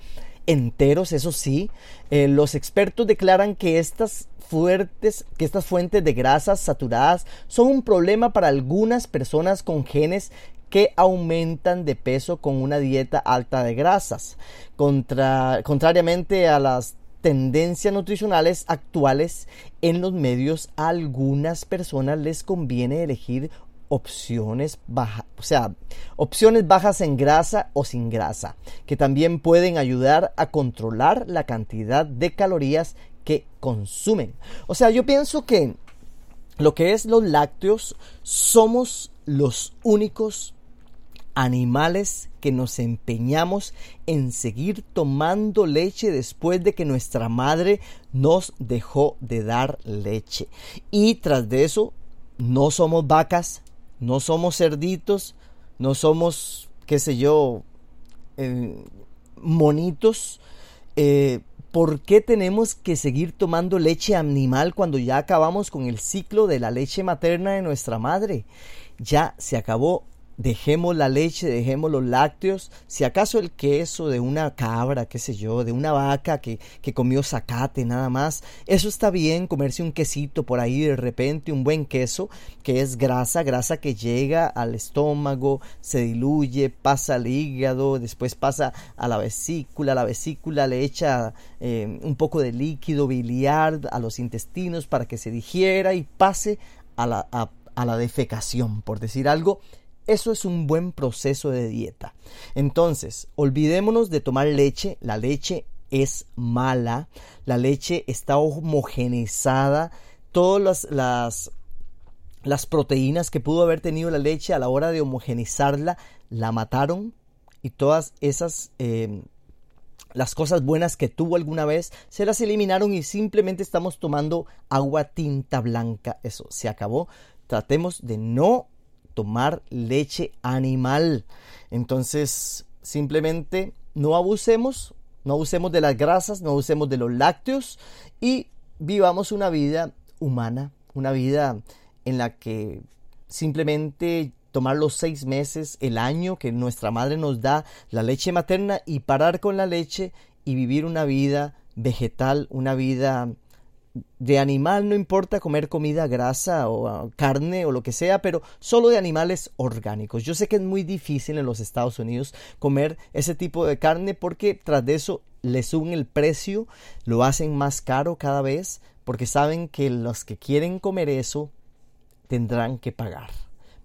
enteros, eso sí. Eh, los expertos declaran que estas fuertes, que estas fuentes de grasas saturadas son un problema para algunas personas con genes que aumentan de peso con una dieta alta de grasas. Contra, contrariamente a las tendencias nutricionales actuales en los medios, a algunas personas les conviene elegir opciones bajas, o sea, opciones bajas en grasa o sin grasa, que también pueden ayudar a controlar la cantidad de calorías que consumen. O sea, yo pienso que lo que es los lácteos somos los únicos animales que nos empeñamos en seguir tomando leche después de que nuestra madre nos dejó de dar leche. Y tras de eso, no somos vacas, no somos cerditos, no somos, qué sé yo, eh, monitos. Eh, ¿Por qué tenemos que seguir tomando leche animal cuando ya acabamos con el ciclo de la leche materna de nuestra madre? Ya se acabó dejemos la leche, dejemos los lácteos, si acaso el queso de una cabra, qué sé yo, de una vaca que, que comió zacate nada más, eso está bien, comerse un quesito por ahí de repente, un buen queso, que es grasa, grasa que llega al estómago, se diluye, pasa al hígado, después pasa a la vesícula, la vesícula le echa eh, un poco de líquido biliar a los intestinos para que se digiera y pase a la, a, a la defecación, por decir algo, eso es un buen proceso de dieta. Entonces, olvidémonos de tomar leche. La leche es mala. La leche está homogenizada. Todas las, las, proteínas que pudo haber tenido la leche a la hora de homogenizarla, la mataron. Y todas esas... Eh, las cosas buenas que tuvo alguna vez se las eliminaron y simplemente estamos tomando agua tinta blanca. Eso se acabó. Tratemos de no tomar leche animal. Entonces, simplemente no abusemos, no abusemos de las grasas, no abusemos de los lácteos y vivamos una vida humana, una vida en la que simplemente tomar los seis meses, el año que nuestra madre nos da la leche materna y parar con la leche y vivir una vida vegetal, una vida de animal, no importa comer comida grasa o ah, carne o lo que sea, pero solo de animales orgánicos. Yo sé que es muy difícil en los Estados Unidos comer ese tipo de carne porque tras de eso le suben el precio, lo hacen más caro cada vez porque saben que los que quieren comer eso tendrán que pagar.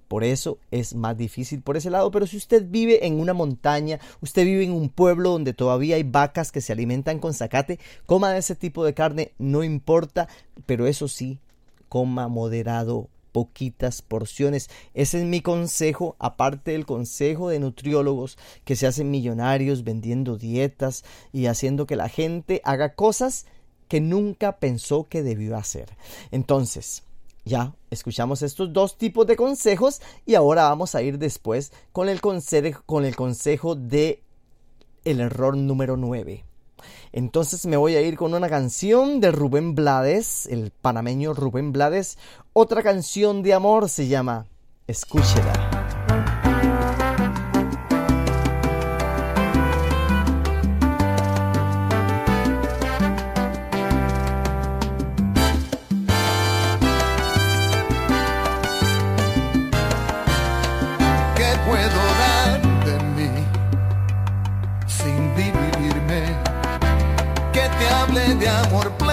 Por eso es más difícil por ese lado. Pero si usted vive en una montaña, usted vive en un pueblo donde todavía hay vacas que se alimentan con zacate, coma de ese tipo de carne, no importa. Pero eso sí, coma moderado, poquitas porciones. Ese es mi consejo, aparte del consejo de nutriólogos que se hacen millonarios vendiendo dietas y haciendo que la gente haga cosas que nunca pensó que debió hacer. Entonces, ya escuchamos estos dos tipos de consejos y ahora vamos a ir después con el consejo, con el consejo de el error número 9. Entonces me voy a ir con una canción de Rubén Blades, el panameño Rubén Blades. Otra canción de amor se llama Escúchela. De amor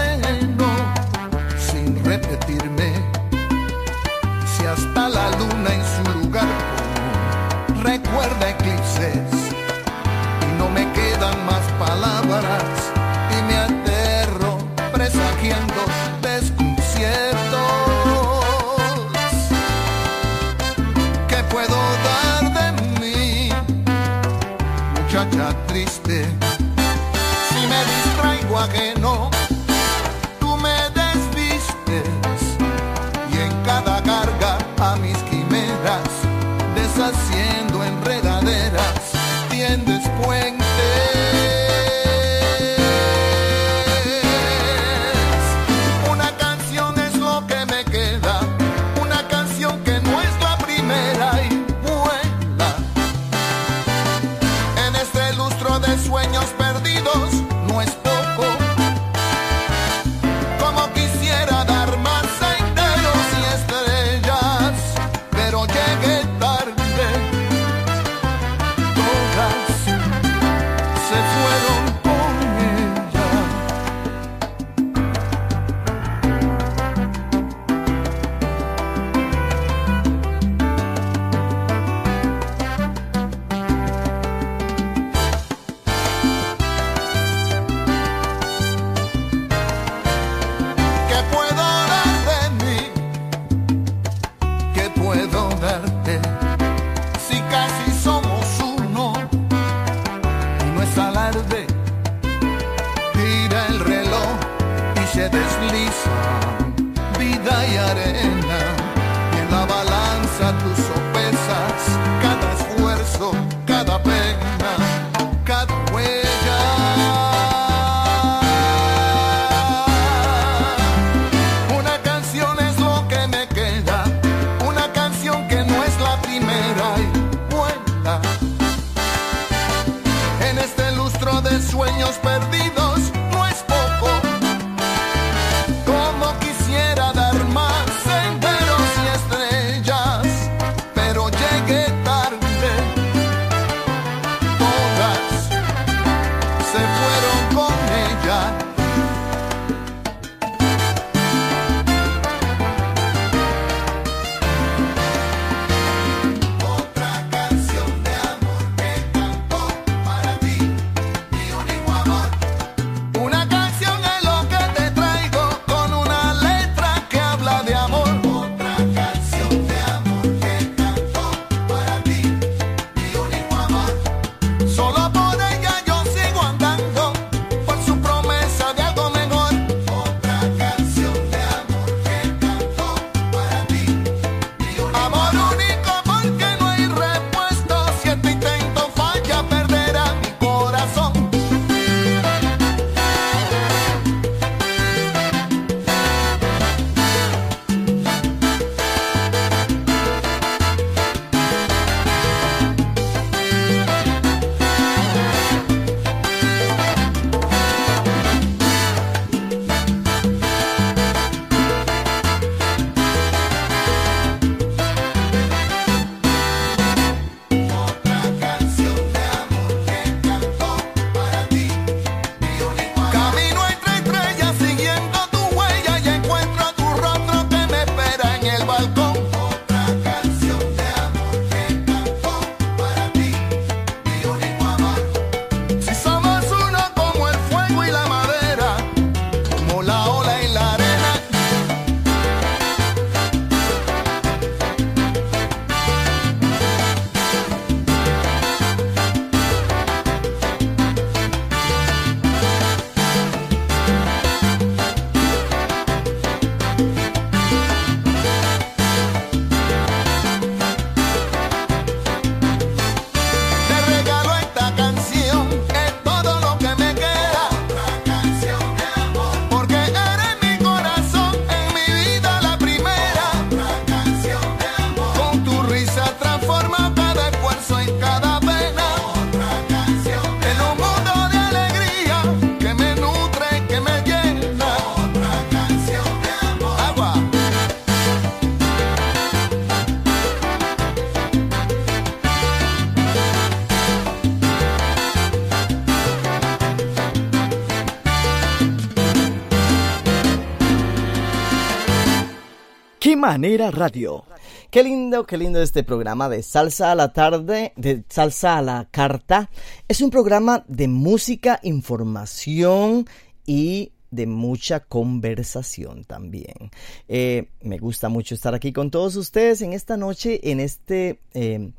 manera radio. Qué lindo, qué lindo este programa de Salsa a la tarde, de Salsa a la carta. Es un programa de música, información y de mucha conversación también. Eh, me gusta mucho estar aquí con todos ustedes en esta noche, en este eh,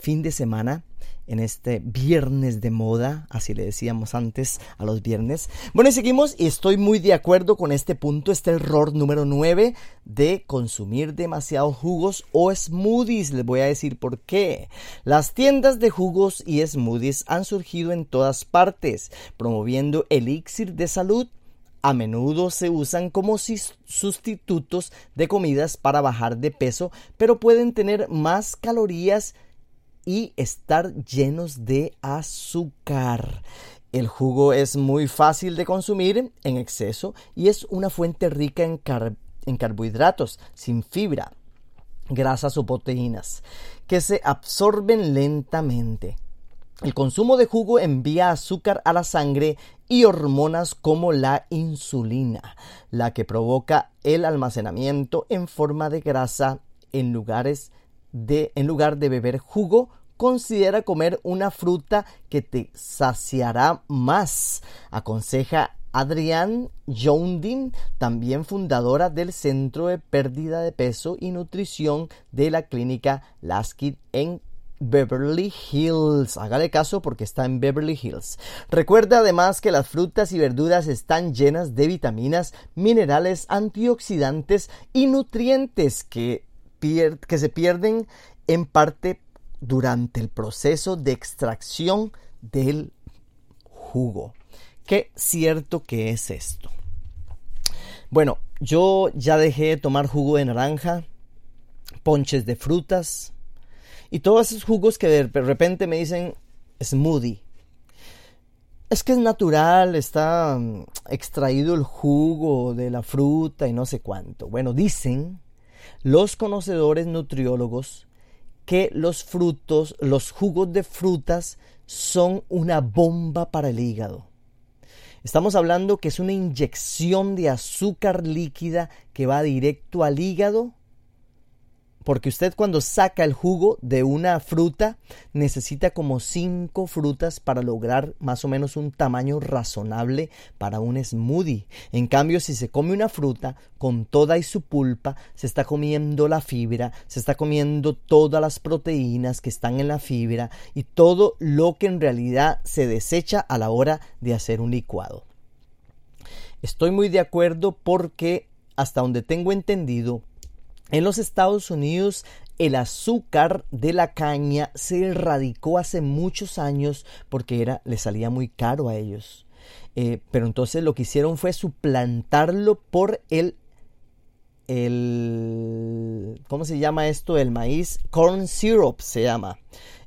fin de semana en este viernes de moda, así le decíamos antes a los viernes. Bueno, y seguimos y estoy muy de acuerdo con este punto, este error número 9 de consumir demasiados jugos o smoothies. Les voy a decir por qué. Las tiendas de jugos y smoothies han surgido en todas partes, promoviendo elixir de salud a menudo se usan como sustitutos de comidas para bajar de peso, pero pueden tener más calorías y estar llenos de azúcar. El jugo es muy fácil de consumir en exceso y es una fuente rica en, en carbohidratos, sin fibra, grasas o proteínas, que se absorben lentamente. El consumo de jugo envía azúcar a la sangre y hormonas como la insulina, la que provoca el almacenamiento en forma de grasa en lugares de en lugar de beber jugo considera comer una fruta que te saciará más. Aconseja Adrián Joundin, también fundadora del Centro de Pérdida de Peso y Nutrición de la clínica Laskin en Beverly Hills. Hágale caso porque está en Beverly Hills. Recuerda además que las frutas y verduras están llenas de vitaminas, minerales, antioxidantes y nutrientes que, que se pierden en parte durante el proceso de extracción del jugo. Qué cierto que es esto. Bueno, yo ya dejé de tomar jugo de naranja, ponches de frutas y todos esos jugos que de repente me dicen smoothie. Es que es natural, está mm, extraído el jugo de la fruta y no sé cuánto. Bueno, dicen los conocedores nutriólogos que los frutos, los jugos de frutas son una bomba para el hígado. Estamos hablando que es una inyección de azúcar líquida que va directo al hígado porque usted cuando saca el jugo de una fruta necesita como cinco frutas para lograr más o menos un tamaño razonable para un smoothie. En cambio, si se come una fruta con toda y su pulpa, se está comiendo la fibra, se está comiendo todas las proteínas que están en la fibra y todo lo que en realidad se desecha a la hora de hacer un licuado. Estoy muy de acuerdo porque hasta donde tengo entendido, en los Estados Unidos el azúcar de la caña se erradicó hace muchos años porque era, le salía muy caro a ellos. Eh, pero entonces lo que hicieron fue suplantarlo por el, el, ¿cómo se llama esto? El maíz, corn syrup se llama.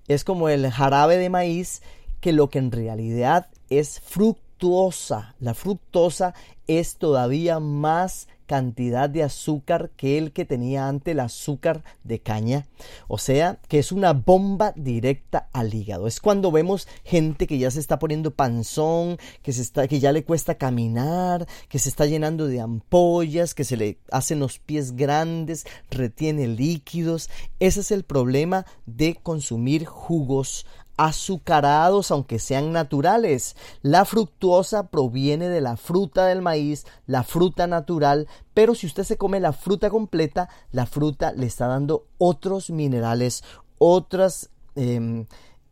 Es como el jarabe de maíz que lo que en realidad es fructuosa. La fructosa es todavía más cantidad de azúcar que el que tenía antes el azúcar de caña. O sea, que es una bomba directa al hígado. Es cuando vemos gente que ya se está poniendo panzón, que, se está, que ya le cuesta caminar, que se está llenando de ampollas, que se le hacen los pies grandes, retiene líquidos. Ese es el problema de consumir jugos azucarados aunque sean naturales. La fructuosa proviene de la fruta del maíz, la fruta natural, pero si usted se come la fruta completa, la fruta le está dando otros minerales, otras em,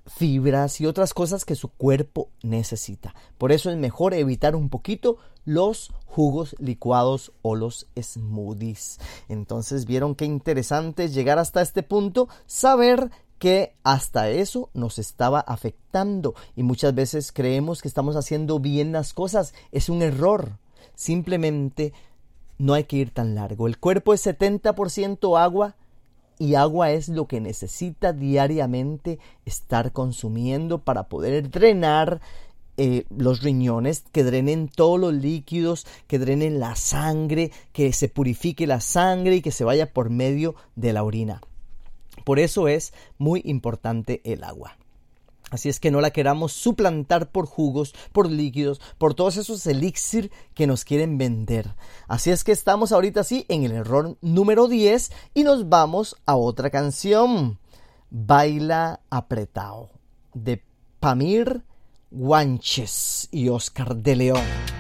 fibras y otras cosas que su cuerpo necesita. Por eso es mejor evitar un poquito los jugos licuados o los smoothies. Entonces vieron qué interesante llegar hasta este punto, saber que hasta eso nos estaba afectando y muchas veces creemos que estamos haciendo bien las cosas. Es un error. Simplemente no hay que ir tan largo. El cuerpo es 70% agua y agua es lo que necesita diariamente estar consumiendo para poder drenar eh, los riñones, que drenen todos los líquidos, que drenen la sangre, que se purifique la sangre y que se vaya por medio de la orina. Por eso es muy importante el agua. Así es que no la queramos suplantar por jugos, por líquidos, por todos esos elixir que nos quieren vender. Así es que estamos ahorita sí en el error número 10 y nos vamos a otra canción. Baila apretado de Pamir Guanches y Oscar de León.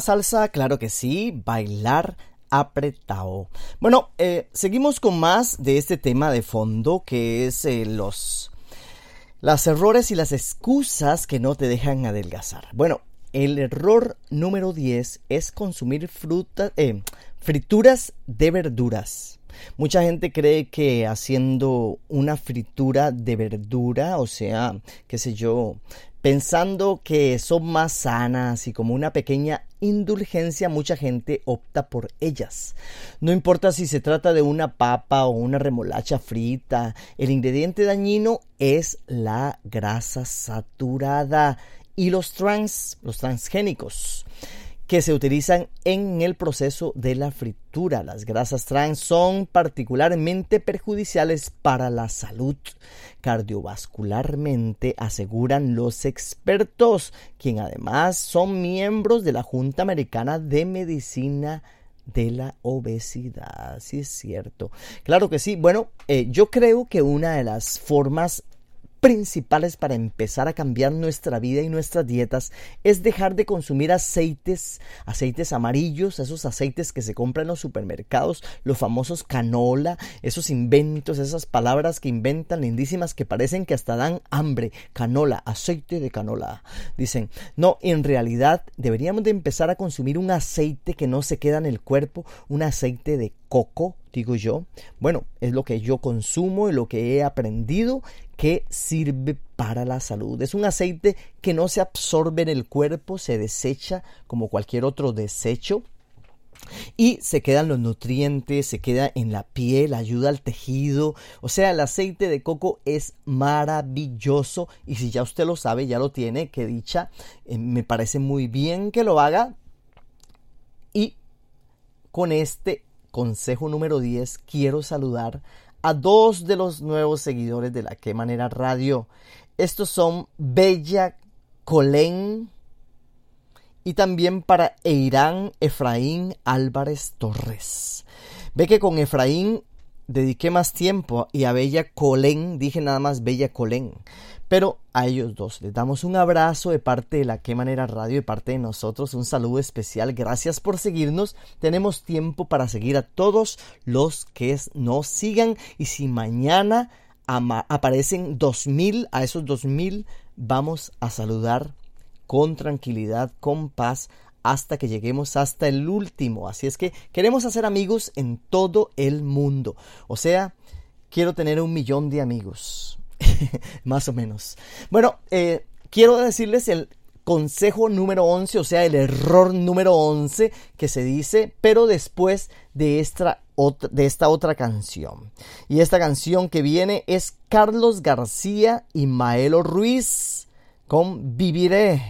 Salsa, claro que sí, bailar apretado. Bueno, eh, seguimos con más de este tema de fondo que es eh, los errores y las excusas que no te dejan adelgazar. Bueno, el error número 10 es consumir frutas, eh, frituras de verduras. Mucha gente cree que haciendo una fritura de verdura, o sea, qué sé yo, pensando que son más sanas y como una pequeña indulgencia, mucha gente opta por ellas. No importa si se trata de una papa o una remolacha frita, el ingrediente dañino es la grasa saturada y los trans, los transgénicos que se utilizan en el proceso de la fritura. Las grasas trans son particularmente perjudiciales para la salud cardiovascularmente, aseguran los expertos, quien además son miembros de la Junta Americana de Medicina de la obesidad. Sí es cierto. Claro que sí. Bueno, eh, yo creo que una de las formas principales para empezar a cambiar nuestra vida y nuestras dietas es dejar de consumir aceites, aceites amarillos, esos aceites que se compran en los supermercados, los famosos canola, esos inventos, esas palabras que inventan lindísimas que parecen que hasta dan hambre, canola, aceite de canola. Dicen, no, en realidad deberíamos de empezar a consumir un aceite que no se queda en el cuerpo, un aceite de coco, digo yo. Bueno, es lo que yo consumo y lo que he aprendido que sirve para la salud. Es un aceite que no se absorbe en el cuerpo, se desecha como cualquier otro desecho. Y se quedan los nutrientes, se queda en la piel, ayuda al tejido. O sea, el aceite de coco es maravilloso. Y si ya usted lo sabe, ya lo tiene, que dicha, eh, me parece muy bien que lo haga. Y con este consejo número 10 quiero saludar a dos de los nuevos seguidores de la Que Manera Radio. Estos son Bella Colén y también para Eirán Efraín Álvarez Torres. Ve que con Efraín dediqué más tiempo y a Bella Colén dije nada más Bella Colén. Pero a ellos dos les damos un abrazo de parte de la Qué Manera Radio, de parte de nosotros, un saludo especial. Gracias por seguirnos. Tenemos tiempo para seguir a todos los que nos sigan. Y si mañana aparecen 2000, a esos 2000 vamos a saludar con tranquilidad, con paz, hasta que lleguemos hasta el último. Así es que queremos hacer amigos en todo el mundo. O sea, quiero tener un millón de amigos. Más o menos. Bueno, eh, quiero decirles el consejo número 11, o sea, el error número 11 que se dice, pero después de otra, de esta otra canción. Y esta canción que viene es Carlos García y Maelo Ruiz con Viviré.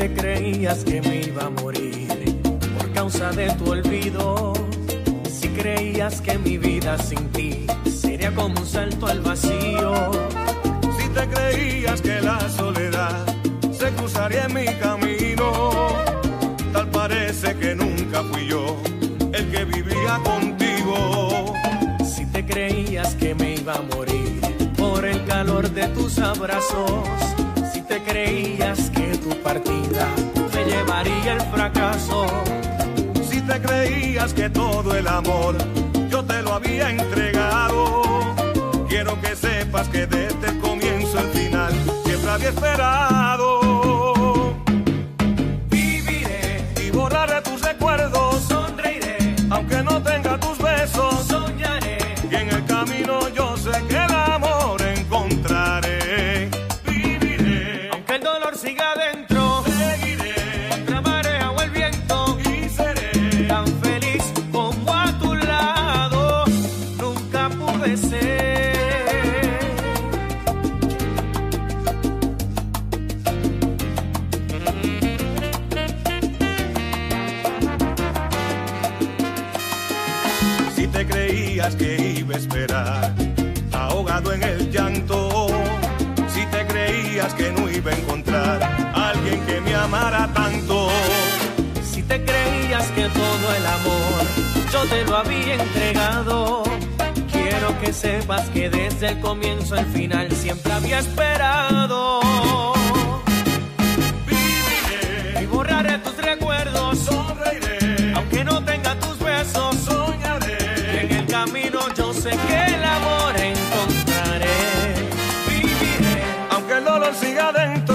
Te creías que me iba a morir por causa de tu olvido. Si creías que mi vida sin ti sería como un salto al vacío. Si te creías que la soledad se cruzaría en mi camino. Tal parece que nunca fui yo el que vivía contigo. Si te creías que me iba a morir por el calor de tus abrazos. Si te creías que partida me llevaría el fracaso. Si te creías que todo el amor yo te lo había entregado, quiero que sepas que desde el comienzo al final siempre había esperado. En el llanto. Si te creías que no iba a encontrar alguien que me amara tanto. Si te creías que todo el amor yo te lo había entregado. Quiero que sepas que desde el comienzo al final siempre había esperado. siga dentro.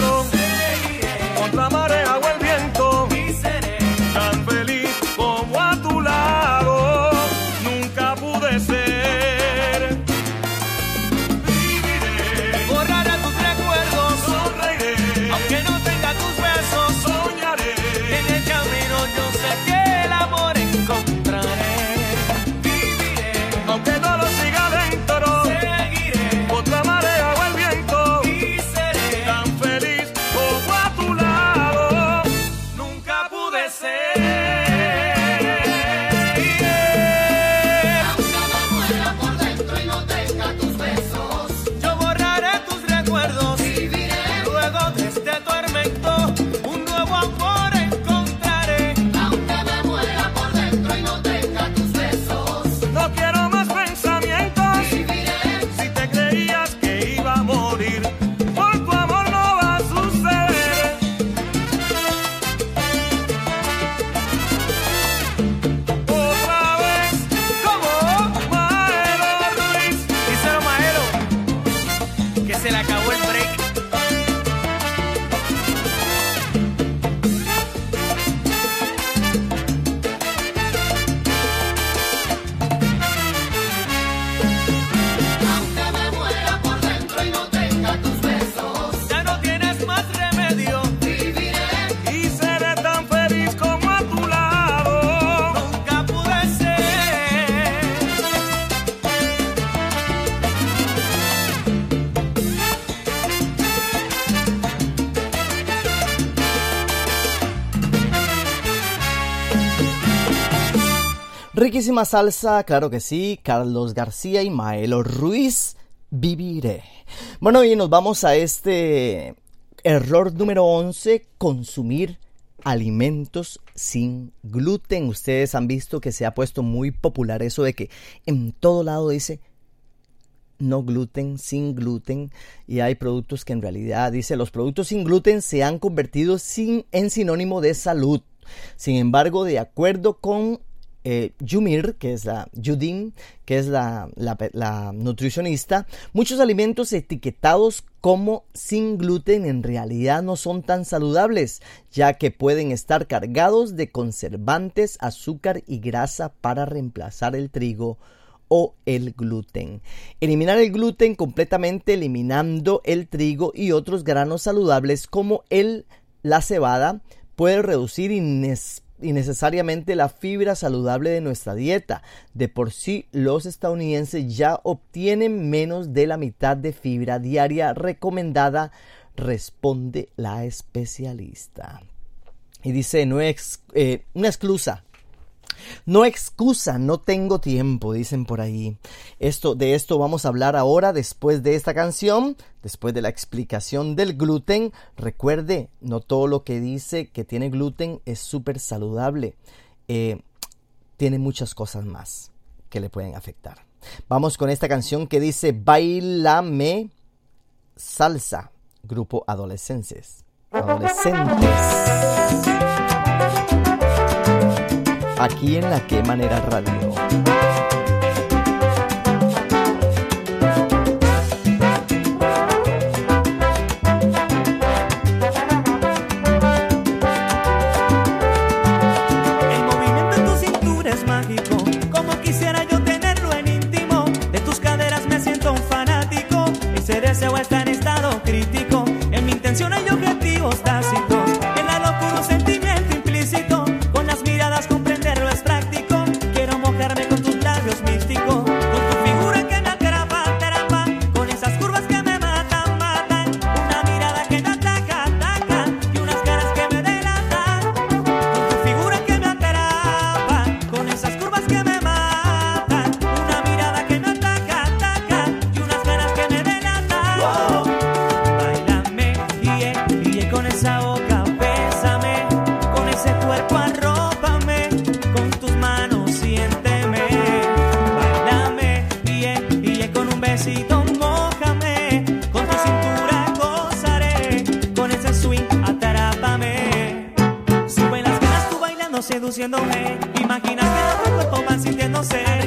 Riquísima salsa, claro que sí, Carlos García y Maelo Ruiz, viviré. Bueno, y nos vamos a este error número 11, consumir alimentos sin gluten. Ustedes han visto que se ha puesto muy popular eso de que en todo lado dice no gluten, sin gluten, y hay productos que en realidad dice los productos sin gluten se han convertido en sinónimo de salud. Sin embargo, de acuerdo con eh, Yumir, que es la Yudin, que es la, nutricionista, muchos alimentos etiquetados como sin gluten en realidad no son tan saludables, ya que pueden estar cargados de conservantes, azúcar y grasa para reemplazar el trigo o el gluten. Eliminar el gluten completamente eliminando el trigo y otros granos saludables como el, la cebada puede reducir ines- innecesariamente la fibra saludable de nuestra dieta. De por sí, los estadounidenses ya obtienen menos de la mitad de fibra diaria recomendada, responde la especialista. Y dice, no es eh, una exclusa. No excusa, no tengo tiempo, dicen por ahí. Esto, de esto vamos a hablar ahora después de esta canción, después de la explicación del gluten. Recuerde, no todo lo que dice que tiene gluten es súper saludable. Eh, tiene muchas cosas más que le pueden afectar. Vamos con esta canción que dice Bailame Salsa, grupo Adolescentes. Adolescentes aquí en la que manera radio. Cuerpo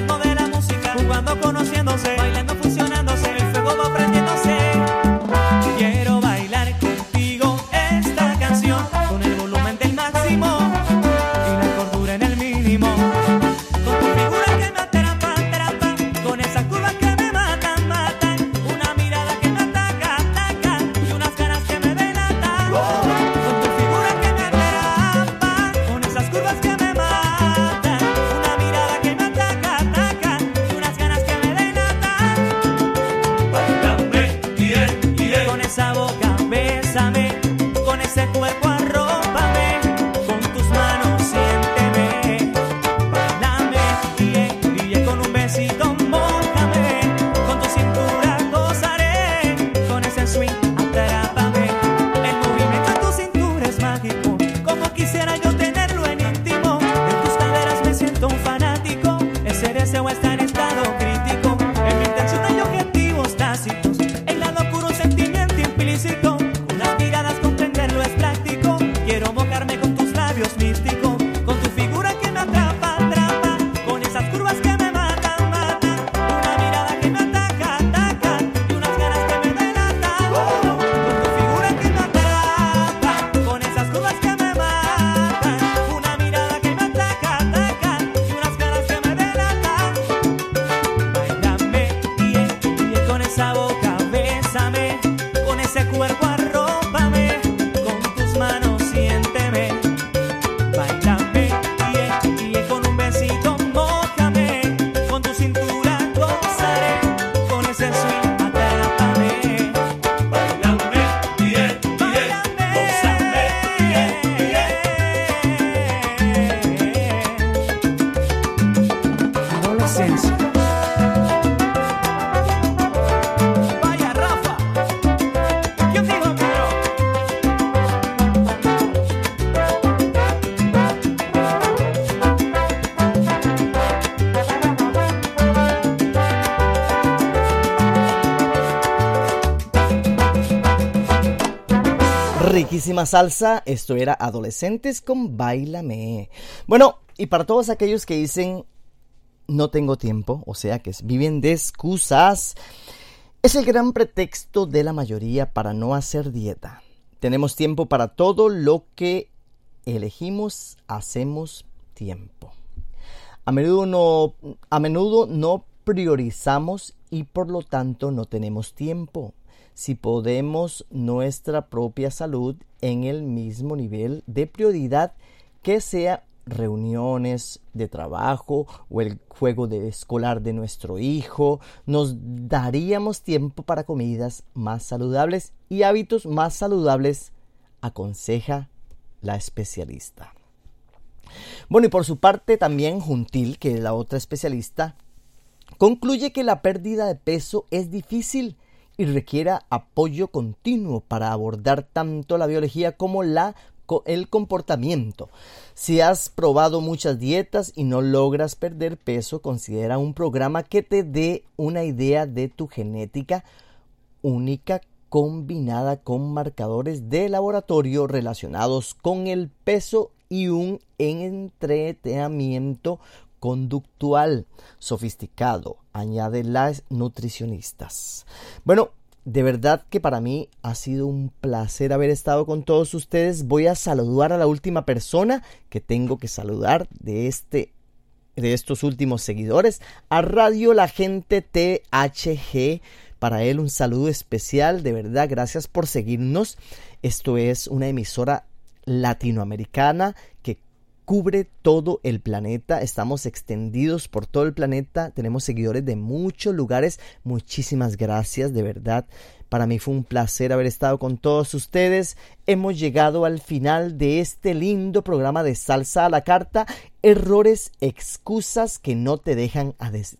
riquísima salsa. Esto era Adolescentes con Bailame. Bueno, y para todos aquellos que dicen no tengo tiempo, o sea que viven de excusas, es el gran pretexto de la mayoría para no hacer dieta. Tenemos tiempo para todo lo que elegimos, hacemos tiempo. A menudo no, a menudo no priorizamos y por lo tanto no tenemos tiempo. Si podemos nuestra propia salud en el mismo nivel de prioridad que sea reuniones de trabajo o el juego de escolar de nuestro hijo, nos daríamos tiempo para comidas más saludables y hábitos más saludables, aconseja la especialista. Bueno, y por su parte también Juntil, que es la otra especialista, concluye que la pérdida de peso es difícil y requiere apoyo continuo para abordar tanto la biología como la el comportamiento. Si has probado muchas dietas y no logras perder peso, considera un programa que te dé una idea de tu genética única combinada con marcadores de laboratorio relacionados con el peso y un entrenamiento conductual sofisticado, añade las nutricionistas. Bueno, de verdad que para mí ha sido un placer haber estado con todos ustedes. Voy a saludar a la última persona que tengo que saludar de este de estos últimos seguidores a Radio La Gente THG. Para él un saludo especial, de verdad, gracias por seguirnos. Esto es una emisora latinoamericana que cubre todo el planeta. Estamos extendidos por todo el planeta. Tenemos seguidores de muchos lugares. Muchísimas gracias, de verdad. Para mí fue un placer haber estado con todos ustedes. Hemos llegado al final de este lindo programa de Salsa a la Carta. Errores, excusas que no te dejan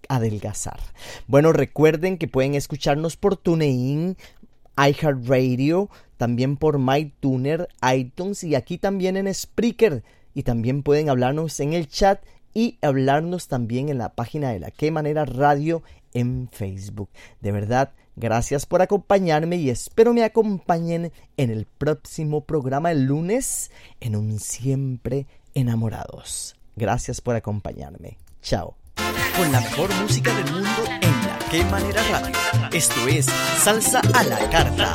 adelgazar. Bueno, recuerden que pueden escucharnos por TuneIn, iHeartRadio, también por MyTuner, iTunes y aquí también en Spreaker y también pueden hablarnos en el chat y hablarnos también en la página de la Qué Manera Radio en Facebook. De verdad, gracias por acompañarme y espero me acompañen en el próximo programa el lunes en un siempre enamorados. Gracias por acompañarme. Chao. Con la mejor música del mundo en la Qué Manera Radio. Esto es Salsa a la Carta.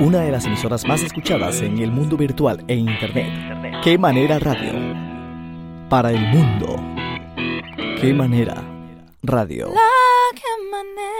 Una de las emisoras más escuchadas en el mundo virtual e internet. ¡Qué manera radio! Para el mundo. ¡Qué manera radio! Qué manera.